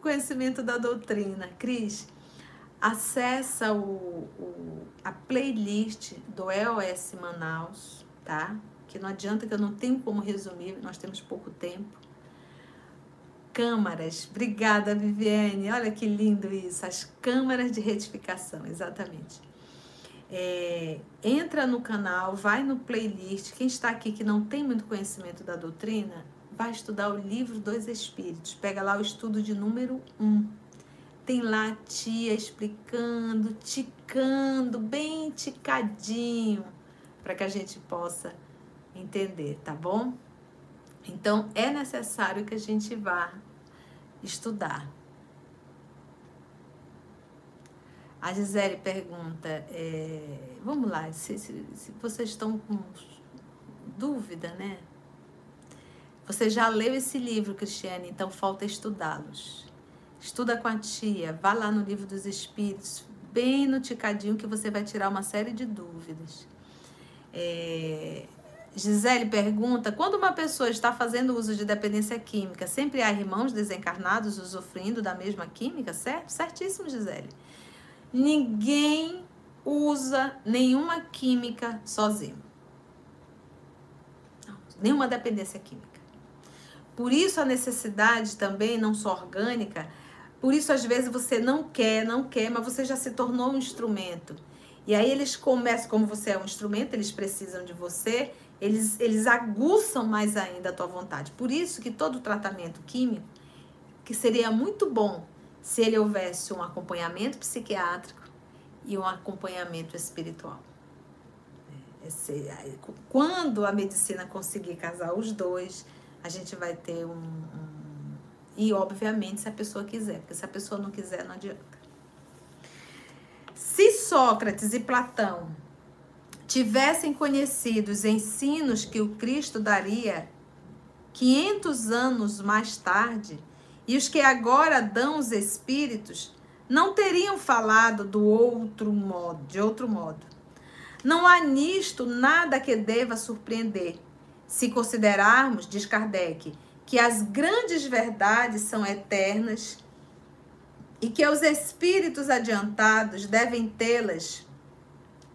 conhecimento da doutrina. Cris, acessa o, o, a playlist do EOS Manaus, tá? Não adianta que eu não tenho como resumir, nós temos pouco tempo. Câmaras, obrigada Viviane, olha que lindo isso, as câmaras de retificação, exatamente. É, entra no canal, vai no playlist. Quem está aqui que não tem muito conhecimento da doutrina, vai estudar o livro dos Espíritos. Pega lá o estudo de número 1. Um. Tem lá a tia explicando, ticando, bem ticadinho, para que a gente possa entender, tá bom? Então é necessário que a gente vá estudar. A Gisele pergunta, é, vamos lá, se, se, se vocês estão com dúvida, né? Você já leu esse livro, Cristiane, então falta estudá-los. Estuda com a tia, vá lá no livro dos Espíritos, bem no ticadinho que você vai tirar uma série de dúvidas. É... Gisele pergunta: quando uma pessoa está fazendo uso de dependência química, sempre há irmãos desencarnados usufruindo da mesma química? Certo? Certíssimo, Gisele. Ninguém usa nenhuma química sozinho. Não, nenhuma dependência química. Por isso a necessidade também, não só orgânica, por isso às vezes você não quer, não quer, mas você já se tornou um instrumento. E aí eles começam, como você é um instrumento, eles precisam de você, eles, eles aguçam mais ainda a tua vontade. Por isso que todo tratamento químico, que seria muito bom se ele houvesse um acompanhamento psiquiátrico e um acompanhamento espiritual. Esse, quando a medicina conseguir casar os dois, a gente vai ter um, um, E, obviamente, se a pessoa quiser, porque se a pessoa não quiser, não adianta. Se Sócrates e Platão tivessem conhecido os ensinos que o Cristo daria 500 anos mais tarde, e os que agora dão os espíritos, não teriam falado do outro modo, de outro modo. Não há nisto nada que deva surpreender, se considerarmos, diz Kardec, que as grandes verdades são eternas e que os espíritos adiantados devem tê-las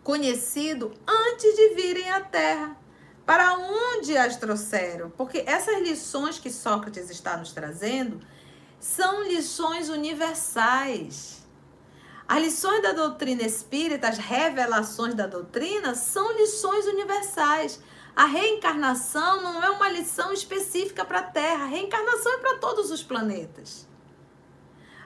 conhecido antes de virem à Terra. Para onde as trouxeram? Porque essas lições que Sócrates está nos trazendo são lições universais. As lições da doutrina espírita, as revelações da doutrina, são lições universais. A reencarnação não é uma lição específica para a Terra, a reencarnação é para todos os planetas.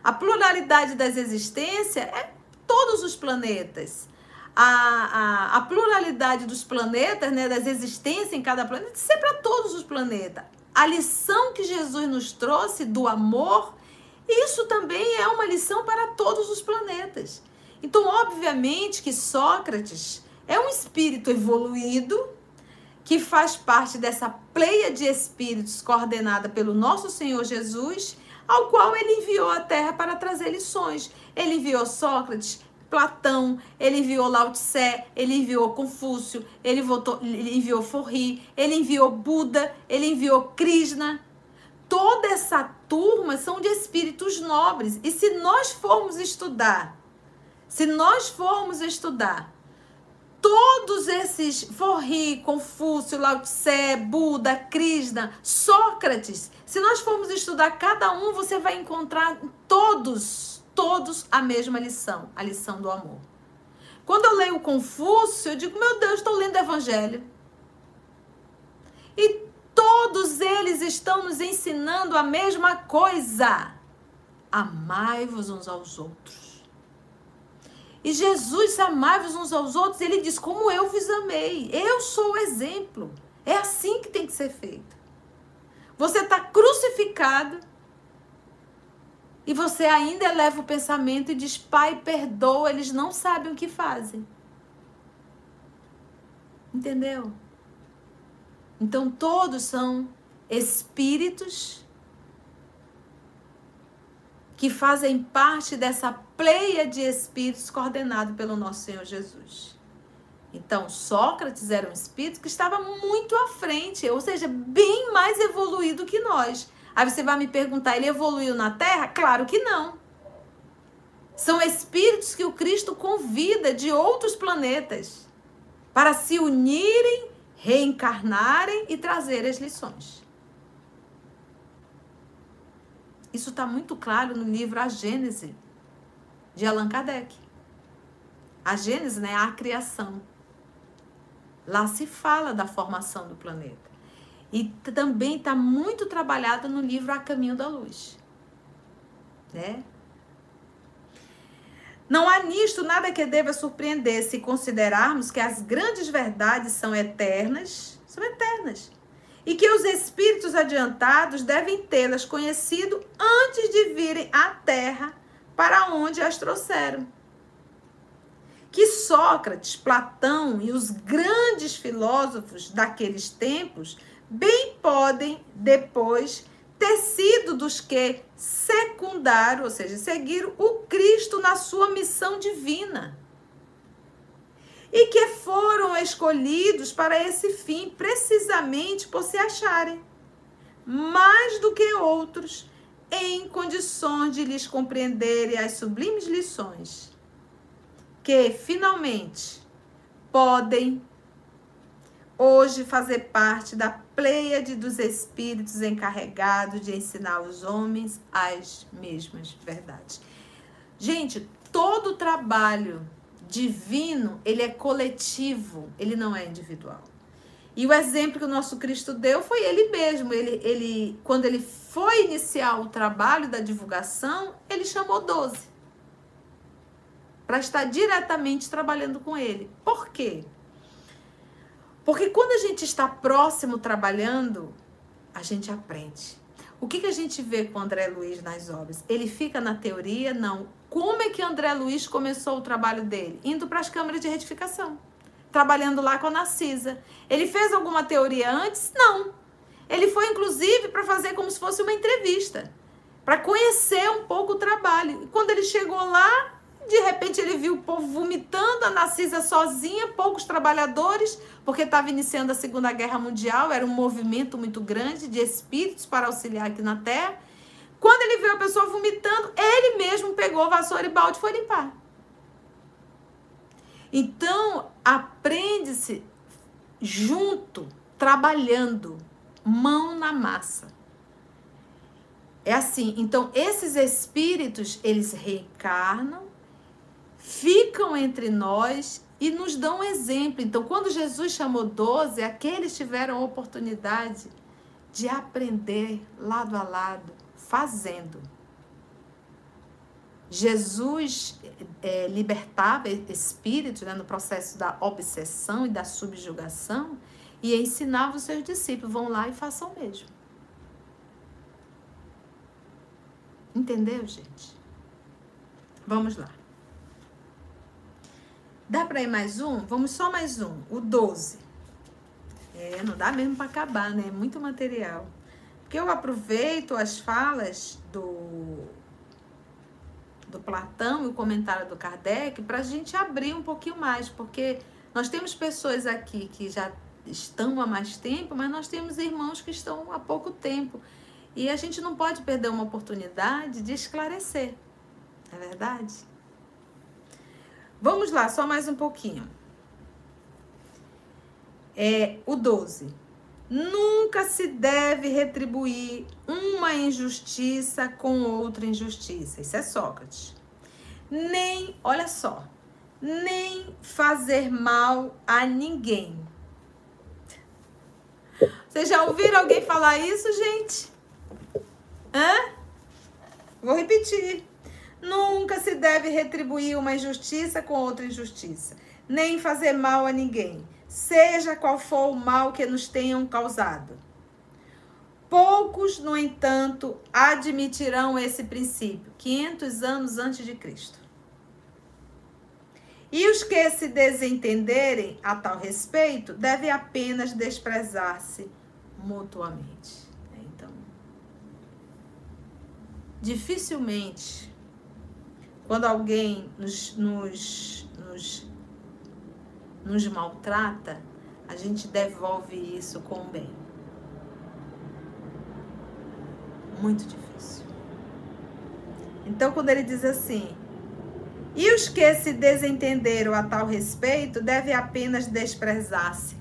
A pluralidade das existências é todos os planetas. A, a, a pluralidade dos planetas, né, das existências em cada planeta, é para todos os planetas a lição que Jesus nos trouxe do amor, isso também é uma lição para todos os planetas. Então, obviamente que Sócrates é um espírito evoluído que faz parte dessa pleia de espíritos coordenada pelo nosso Senhor Jesus, ao qual ele enviou a terra para trazer lições. Ele enviou Sócrates, Platão, ele enviou Lao Tse, ele enviou Confúcio, ele, votou, ele enviou Forri, ele enviou Buda, ele enviou Krishna. Toda essa turma são de espíritos nobres. E se nós formos estudar, se nós formos estudar todos esses Forri, Confúcio, Lao Tse, Buda, Krishna, Sócrates, se nós formos estudar cada um, você vai encontrar todos todos a mesma lição, a lição do amor. Quando eu leio Confúcio, eu digo, meu Deus, estou lendo o Evangelho. E todos eles estão nos ensinando a mesma coisa. Amai-vos uns aos outros. E Jesus, amai-vos uns aos outros, ele diz, como eu vos amei. Eu sou o exemplo. É assim que tem que ser feito. Você está crucificado e você ainda eleva o pensamento e diz: Pai, perdoa, eles não sabem o que fazem. Entendeu? Então todos são espíritos que fazem parte dessa pleia de espíritos coordenado pelo nosso Senhor Jesus. Então, Sócrates era um espírito que estava muito à frente, ou seja, bem mais evoluído que nós. Aí você vai me perguntar, ele evoluiu na Terra? Claro que não. São espíritos que o Cristo convida de outros planetas para se unirem, reencarnarem e trazer as lições. Isso está muito claro no livro A Gênese, de Allan Kardec. A Gênese né, é a criação. Lá se fala da formação do planeta. E também está muito trabalhado no livro A Caminho da Luz. Né? Não há nisto nada que deva surpreender se considerarmos que as grandes verdades são eternas, são eternas, e que os espíritos adiantados devem tê-las conhecido antes de virem à Terra para onde as trouxeram. Que Sócrates, Platão e os grandes filósofos daqueles tempos bem podem depois ter sido dos que secundaram, ou seja, seguiram o Cristo na sua missão divina. E que foram escolhidos para esse fim, precisamente por se acharem mais do que outros em condições de lhes compreenderem as sublimes lições que finalmente podem hoje fazer parte da pleiade dos espíritos encarregados de ensinar os homens as mesmas verdades. Gente, todo trabalho divino, ele é coletivo, ele não é individual. E o exemplo que o nosso Cristo deu foi ele mesmo. Ele, ele, quando ele foi iniciar o trabalho da divulgação, ele chamou 12 para estar diretamente trabalhando com ele. Por quê? Porque quando a gente está próximo trabalhando, a gente aprende. O que, que a gente vê com André Luiz nas obras? Ele fica na teoria? Não. Como é que André Luiz começou o trabalho dele? Indo para as câmaras de retificação, trabalhando lá com a Narcisa. Ele fez alguma teoria antes? Não. Ele foi, inclusive, para fazer como se fosse uma entrevista, para conhecer um pouco o trabalho. E quando ele chegou lá, de repente ele viu o povo vomitando, a Narcisa sozinha, poucos trabalhadores, porque estava iniciando a Segunda Guerra Mundial, era um movimento muito grande de espíritos para auxiliar aqui na Terra. Quando ele viu a pessoa vomitando, ele mesmo pegou vassoura e balde e foi limpar. Então, aprende-se junto, trabalhando, mão na massa. É assim, então esses espíritos, eles reencarnam, ficam entre nós e nos dão um exemplo. Então, quando Jesus chamou 12, aqueles tiveram a oportunidade de aprender lado a lado, fazendo. Jesus é, libertava espíritos né, no processo da obsessão e da subjugação e ensinava os seus discípulos: vão lá e façam o mesmo. Entendeu, gente? Vamos lá. Dá para ir mais um? Vamos só mais um. O 12. É, não dá mesmo para acabar, né? É muito material. Porque eu aproveito as falas do, do Platão e o comentário do Kardec para a gente abrir um pouquinho mais, porque nós temos pessoas aqui que já estão há mais tempo, mas nós temos irmãos que estão há pouco tempo. E a gente não pode perder uma oportunidade de esclarecer. É verdade? Vamos lá, só mais um pouquinho. É o 12. Nunca se deve retribuir uma injustiça com outra injustiça. Isso é Sócrates. Nem, olha só, nem fazer mal a ninguém. Vocês já ouviram alguém falar isso, gente? Hã? Vou repetir. Nunca se deve retribuir uma injustiça com outra injustiça, nem fazer mal a ninguém, seja qual for o mal que nos tenham causado. Poucos, no entanto, admitirão esse princípio, 500 anos antes de Cristo. E os que se desentenderem a tal respeito devem apenas desprezar-se mutuamente. Então, dificilmente quando alguém nos, nos, nos, nos maltrata, a gente devolve isso com o bem. Muito difícil. Então, quando ele diz assim, e os que se desentenderam a tal respeito devem apenas desprezar-se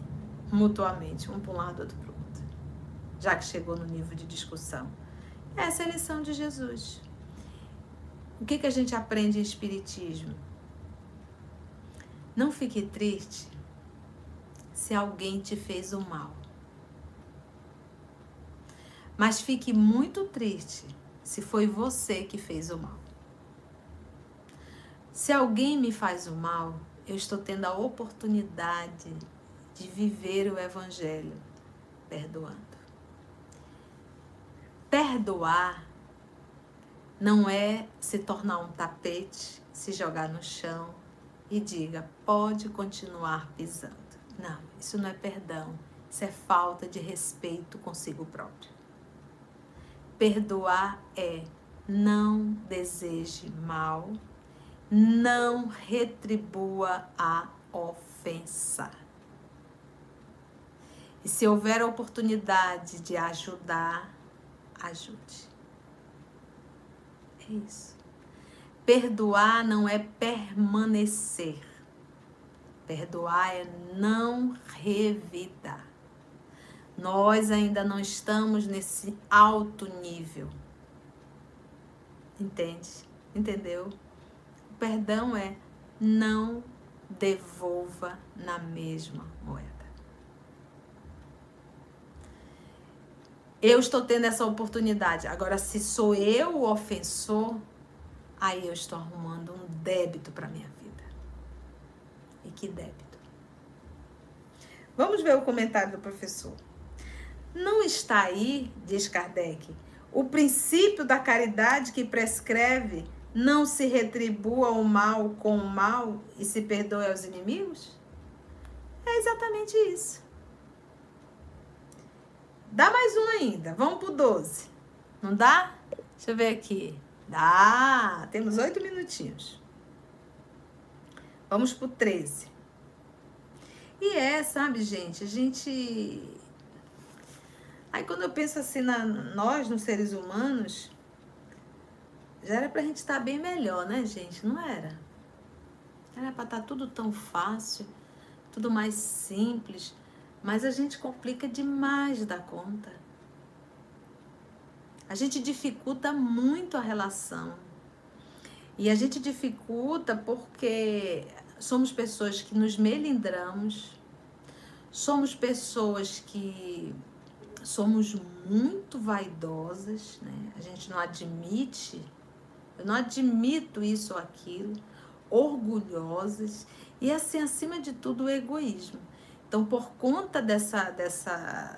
mutuamente, um para um lado, outro para o outro, já que chegou no nível de discussão. Essa é a lição de Jesus. O que, que a gente aprende em Espiritismo? Não fique triste se alguém te fez o mal. Mas fique muito triste se foi você que fez o mal. Se alguém me faz o mal, eu estou tendo a oportunidade de viver o Evangelho perdoando. Perdoar não é se tornar um tapete, se jogar no chão e diga, pode continuar pisando. Não, isso não é perdão, isso é falta de respeito consigo próprio. Perdoar é não deseje mal, não retribua a ofensa. E se houver a oportunidade de ajudar, ajude. Isso. Perdoar não é permanecer. Perdoar é não revidar. Nós ainda não estamos nesse alto nível. Entende? Entendeu? O perdão é não devolva na mesma moeda. Eu estou tendo essa oportunidade. Agora, se sou eu o ofensor, aí eu estou arrumando um débito para minha vida. E que débito? Vamos ver o comentário do professor. Não está aí, diz Kardec, o princípio da caridade que prescreve não se retribua o mal com o mal e se perdoe aos inimigos? É exatamente isso. Dá mais um ainda. Vamos pro 12. Não dá? Deixa eu ver aqui. Dá. Temos oito minutinhos. Vamos pro 13. E é, sabe, gente, a gente. Aí quando eu penso assim na nós, nos seres humanos, já era pra gente estar tá bem melhor, né, gente? Não era? Era pra estar tá tudo tão fácil, tudo mais simples, mas a gente complica demais da conta. A gente dificulta muito a relação. E a gente dificulta porque somos pessoas que nos melindramos, somos pessoas que somos muito vaidosas, né? A gente não admite eu não admito isso ou aquilo, orgulhosas e assim acima de tudo o egoísmo. Então, por conta dessa dessa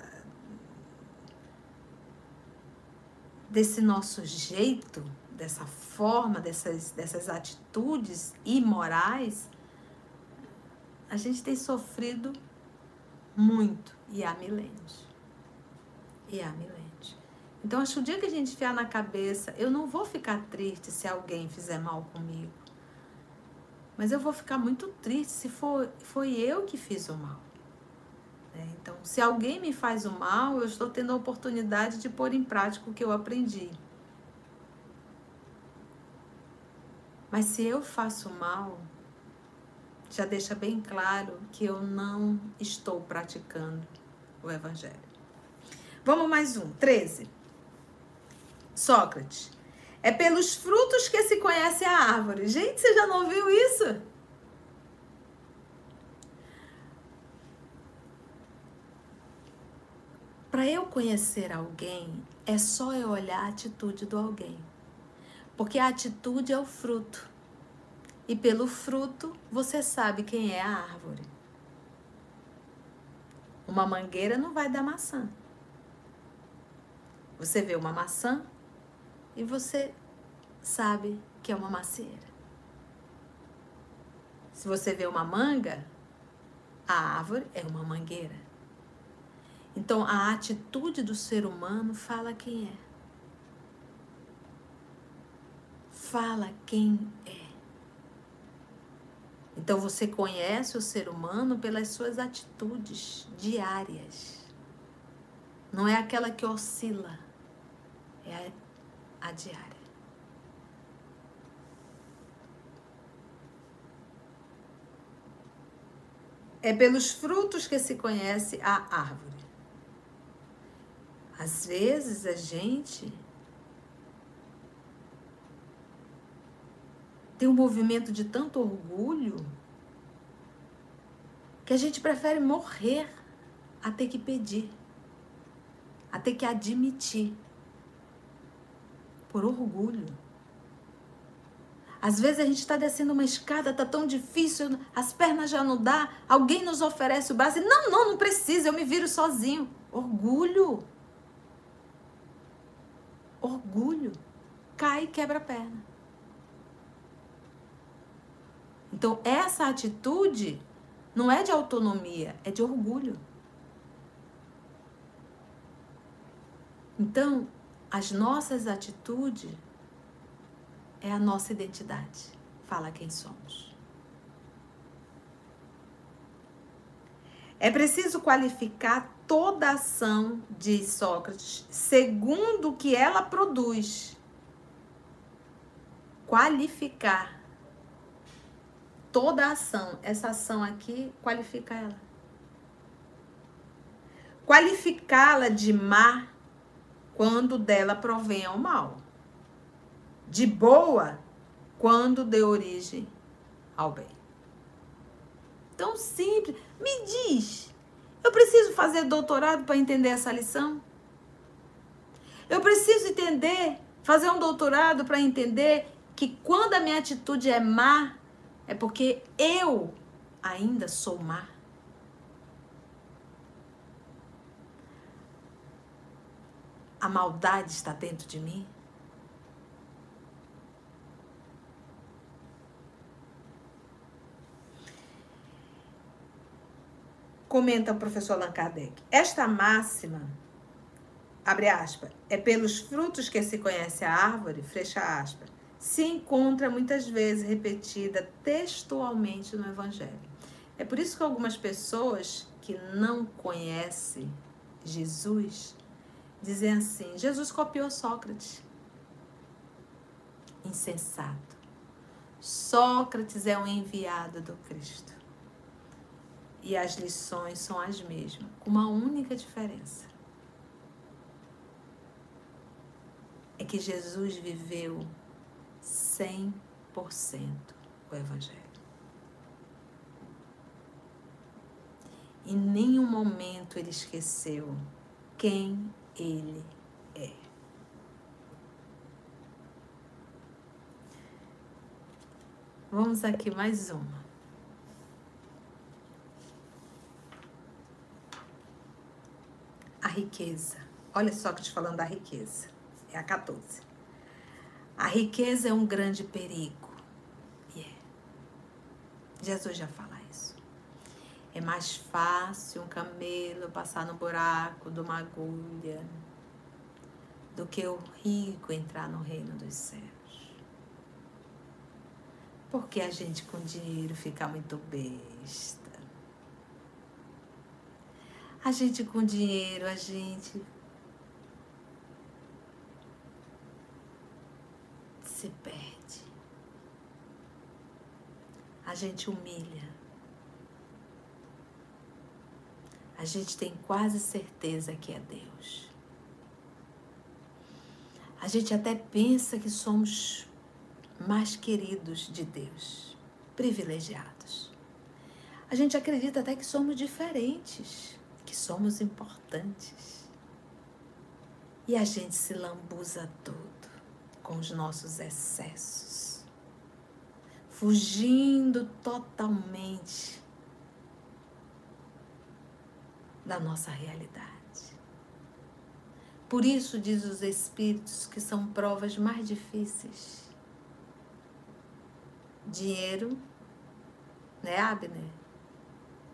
desse nosso jeito, dessa forma, dessas dessas atitudes imorais, a gente tem sofrido muito e há milênios. E há milênios. Então, acho que o dia que a gente enfiar na cabeça, eu não vou ficar triste se alguém fizer mal comigo. Mas eu vou ficar muito triste se for, foi eu que fiz o mal. É, então, se alguém me faz o mal, eu estou tendo a oportunidade de pôr em prática o que eu aprendi. Mas se eu faço mal, já deixa bem claro que eu não estou praticando o Evangelho. Vamos mais um, 13. Sócrates. É pelos frutos que se conhece a árvore. Gente, você já não viu isso? Para eu conhecer alguém, é só eu olhar a atitude do alguém. Porque a atitude é o fruto. E pelo fruto você sabe quem é a árvore. Uma mangueira não vai dar maçã. Você vê uma maçã, e você sabe que é uma macieira. Se você vê uma manga, a árvore é uma mangueira. Então a atitude do ser humano fala quem é. Fala quem é. Então você conhece o ser humano pelas suas atitudes diárias. Não é aquela que oscila, é a diária. É pelos frutos que se conhece a árvore. Às vezes a gente tem um movimento de tanto orgulho que a gente prefere morrer a ter que pedir, a ter que admitir por orgulho. Às vezes a gente está descendo uma escada, está tão difícil, as pernas já não dá, alguém nos oferece o braço e não, não, não precisa, eu me viro sozinho. Orgulho. Orgulho. Cai e quebra a perna. Então, essa atitude não é de autonomia, é de orgulho. Então, as nossas atitudes é a nossa identidade. Fala quem somos. É preciso qualificar toda ação, diz Sócrates, segundo o que ela produz. Qualificar toda ação. Essa ação aqui qualifica ela. qualificá-la de má quando dela provém ao mal, de boa quando dê origem ao bem. Tão simples. Me diz, eu preciso fazer doutorado para entender essa lição? Eu preciso entender, fazer um doutorado para entender que quando a minha atitude é má, é porque eu ainda sou má. A maldade está dentro de mim. Comenta o professor Allan Kardec. Esta máxima, abre aspas, é pelos frutos que se conhece a árvore, fecha aspas, se encontra muitas vezes repetida textualmente no Evangelho. É por isso que algumas pessoas que não conhecem Jesus dizem assim: Jesus copiou Sócrates. Insensato. Sócrates é um enviado do Cristo. E as lições são as mesmas, com uma única diferença. É que Jesus viveu 100% o Evangelho. Em nenhum momento ele esqueceu quem ele é. Vamos aqui mais uma. A riqueza. Olha só que te falando da riqueza. É a 14. A riqueza é um grande perigo. Yeah. Jesus já fala isso. É mais fácil um camelo passar no buraco de uma agulha do que o rico entrar no reino dos céus. Porque a gente com dinheiro fica muito besta. A gente com dinheiro, a gente se perde. A gente humilha. a gente tem quase certeza que é Deus. A gente até pensa que somos mais queridos de Deus, privilegiados. A gente acredita até que somos diferentes, que somos importantes. E a gente se lambuza todo com os nossos excessos, fugindo totalmente da nossa realidade. Por isso, diz os Espíritos, que são provas mais difíceis. Dinheiro, né, Abner?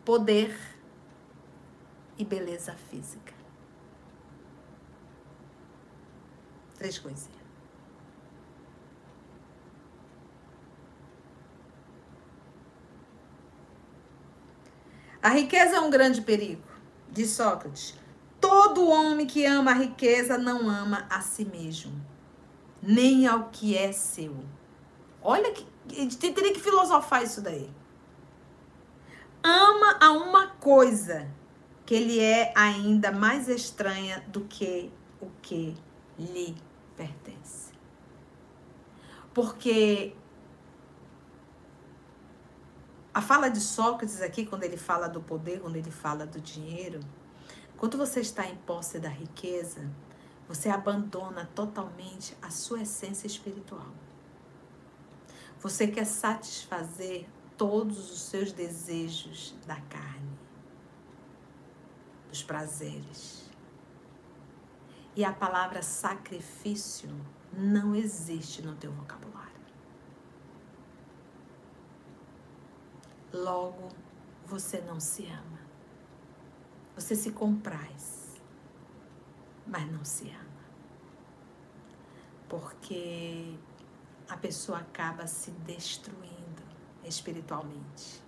Poder e beleza física. Três coisinhas. A riqueza é um grande perigo de Sócrates: todo homem que ama a riqueza não ama a si mesmo, nem ao que é seu. Olha que teria que filosofar isso daí. Ama a uma coisa que lhe é ainda mais estranha do que o que lhe pertence. Porque a fala de Sócrates aqui, quando ele fala do poder, quando ele fala do dinheiro, quando você está em posse da riqueza, você abandona totalmente a sua essência espiritual. Você quer satisfazer todos os seus desejos da carne, dos prazeres. E a palavra sacrifício não existe no teu vocabulário. Logo, você não se ama. Você se compraz, mas não se ama. Porque a pessoa acaba se destruindo espiritualmente.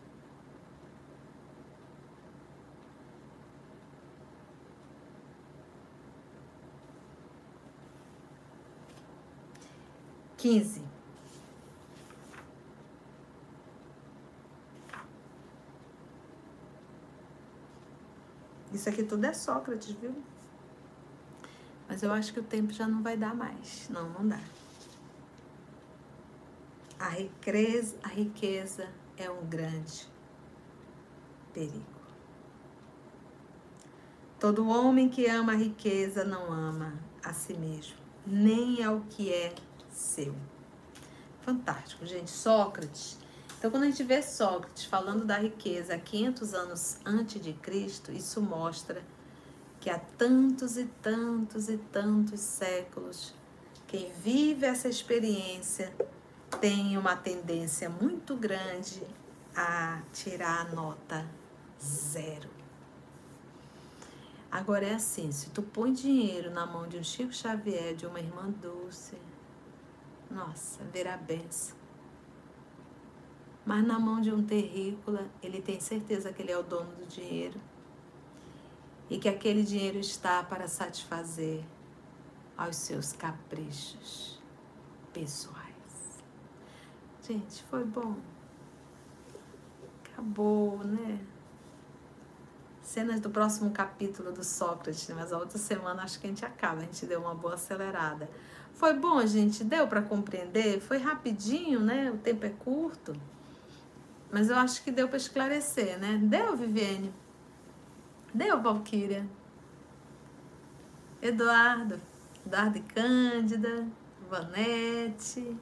Quinze. Isso aqui tudo é Sócrates, viu? Mas eu acho que o tempo já não vai dar mais. Não, não dá. A riqueza, a riqueza é um grande perigo. Todo homem que ama a riqueza não ama a si mesmo, nem ao que é seu. Fantástico, gente. Sócrates. Então, quando a gente vê Sócrates falando da riqueza 500 anos antes de Cristo, isso mostra que há tantos e tantos e tantos séculos, quem vive essa experiência tem uma tendência muito grande a tirar a nota zero. Agora é assim, se tu põe dinheiro na mão de um Chico Xavier, de uma irmã Dulce, nossa, verá benção. Mas na mão de um terrícola, ele tem certeza que ele é o dono do dinheiro e que aquele dinheiro está para satisfazer aos seus caprichos pessoais. Gente, foi bom. Acabou, né? Cenas do próximo capítulo do Sócrates, mas a outra semana acho que a gente acaba, a gente deu uma boa acelerada. Foi bom, gente? Deu para compreender? Foi rapidinho, né? O tempo é curto. Mas eu acho que deu para esclarecer, né? Deu, Viviane? Deu, Valquíria? Eduardo? Eduardo e Cândida? Vanete?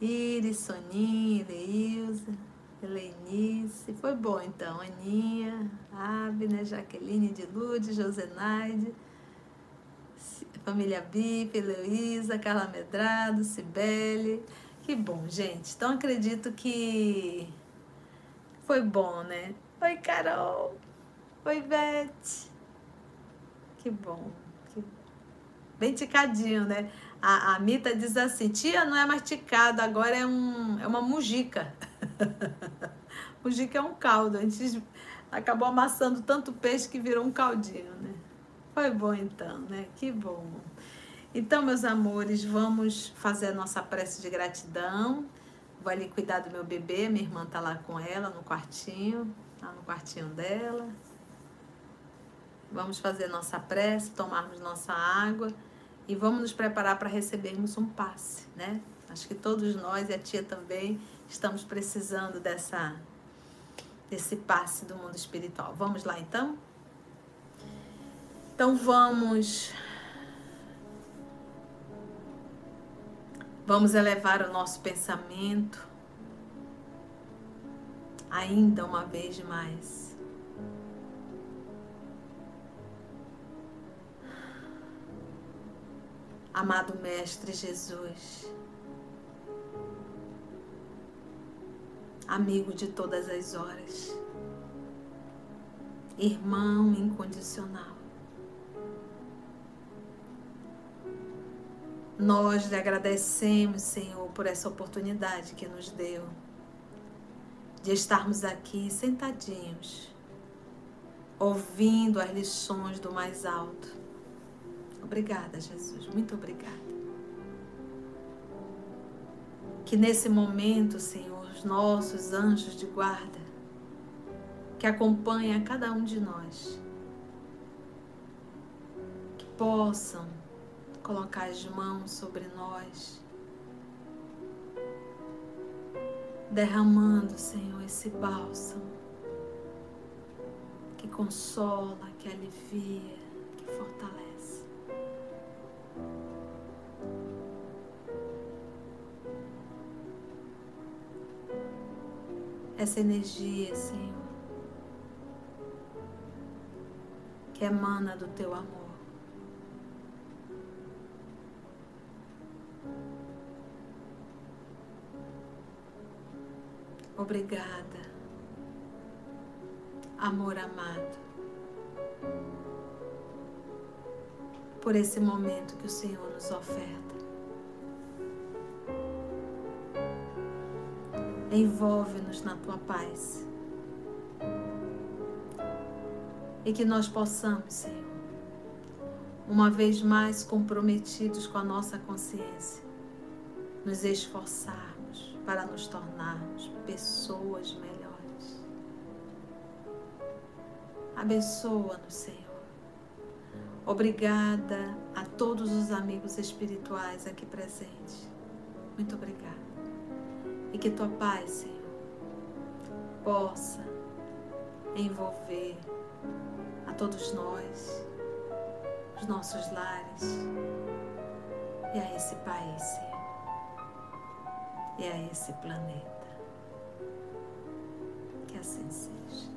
Iris, Soninha, Leilza, Helenice. Foi bom então. Aninha, Abner, Jaqueline de Lude, Josenaide, família Bip, Heloísa, Carla Medrado, Cibele. Que bom, gente. Então acredito que foi bom, né? Oi, Carol. Oi, Beth. Que bom. Que... Bem ticadinho, né? A, a Mita diz assim: tia, não é masticado, agora é, um, é uma mujica. [LAUGHS] mujica é um caldo. A gente acabou amassando tanto peixe que virou um caldinho, né? Foi bom então, né? Que bom. Então, meus amores, vamos fazer a nossa prece de gratidão. Vou ali cuidar do meu bebê, minha irmã tá lá com ela no quartinho, lá no quartinho dela. Vamos fazer nossa prece, tomarmos nossa água e vamos nos preparar para recebermos um passe, né? Acho que todos nós e a tia também estamos precisando dessa desse passe do mundo espiritual. Vamos lá então? Então vamos Vamos elevar o nosso pensamento ainda uma vez mais amado Mestre Jesus, amigo de todas as horas, irmão incondicional. Nós lhe agradecemos, Senhor, por essa oportunidade que nos deu de estarmos aqui sentadinhos, ouvindo as lições do mais alto Obrigada, Jesus. Muito obrigada. Que nesse momento, Senhor, os nossos anjos de guarda, que acompanham cada um de nós, que possam colocar as mãos sobre nós, derramando, Senhor, esse bálsamo que consola, que alivia, que fortalece. essa energia, Senhor, que emana do teu amor. Obrigada, amor amado, por esse momento que o Senhor nos oferta. Envolve-nos na tua paz. E que nós possamos, Senhor, uma vez mais comprometidos com a nossa consciência, nos esforçarmos para nos tornarmos pessoas melhores. Abençoa-nos, Senhor. Obrigada a todos os amigos espirituais aqui presentes. Muito obrigada. E que tua paz, Senhor, possa envolver a todos nós, os nossos lares e a esse país, Senhor, e a esse planeta. Que assim seja.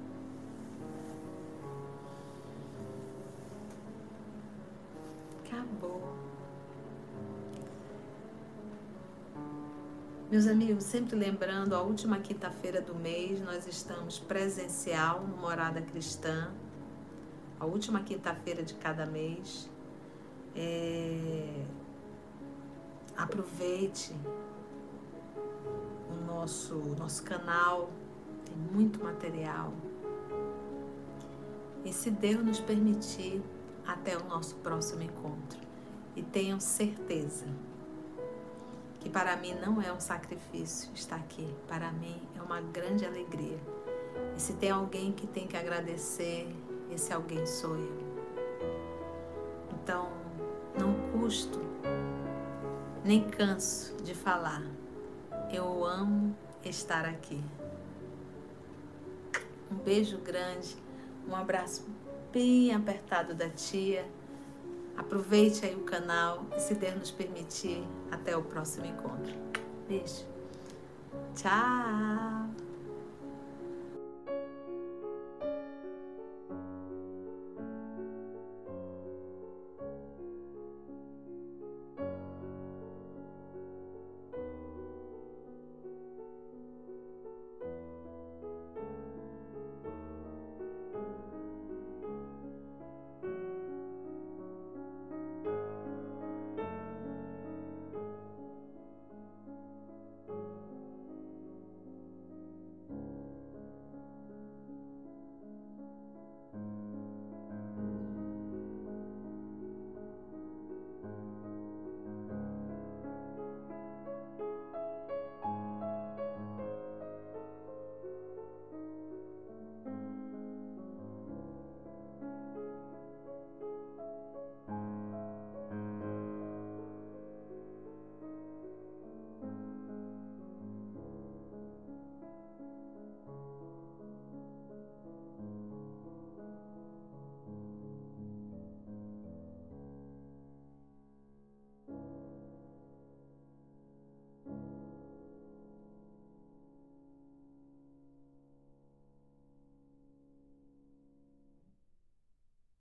Acabou. Meus amigos, sempre lembrando, a última quinta-feira do mês nós estamos presencial no Morada Cristã, a última quinta-feira de cada mês. É... Aproveite nosso, nosso canal, tem muito material. E se Deus nos permitir, até o nosso próximo encontro. E tenham certeza que para mim não é um sacrifício estar aqui, para mim é uma grande alegria. E se tem alguém que tem que agradecer, esse alguém sou eu. Então, não custo, nem canso de falar. Eu amo estar aqui. Um beijo grande, um abraço bem apertado da tia. Aproveite aí o canal e, se Deus nos permitir, até o próximo encontro. Beijo. Tchau.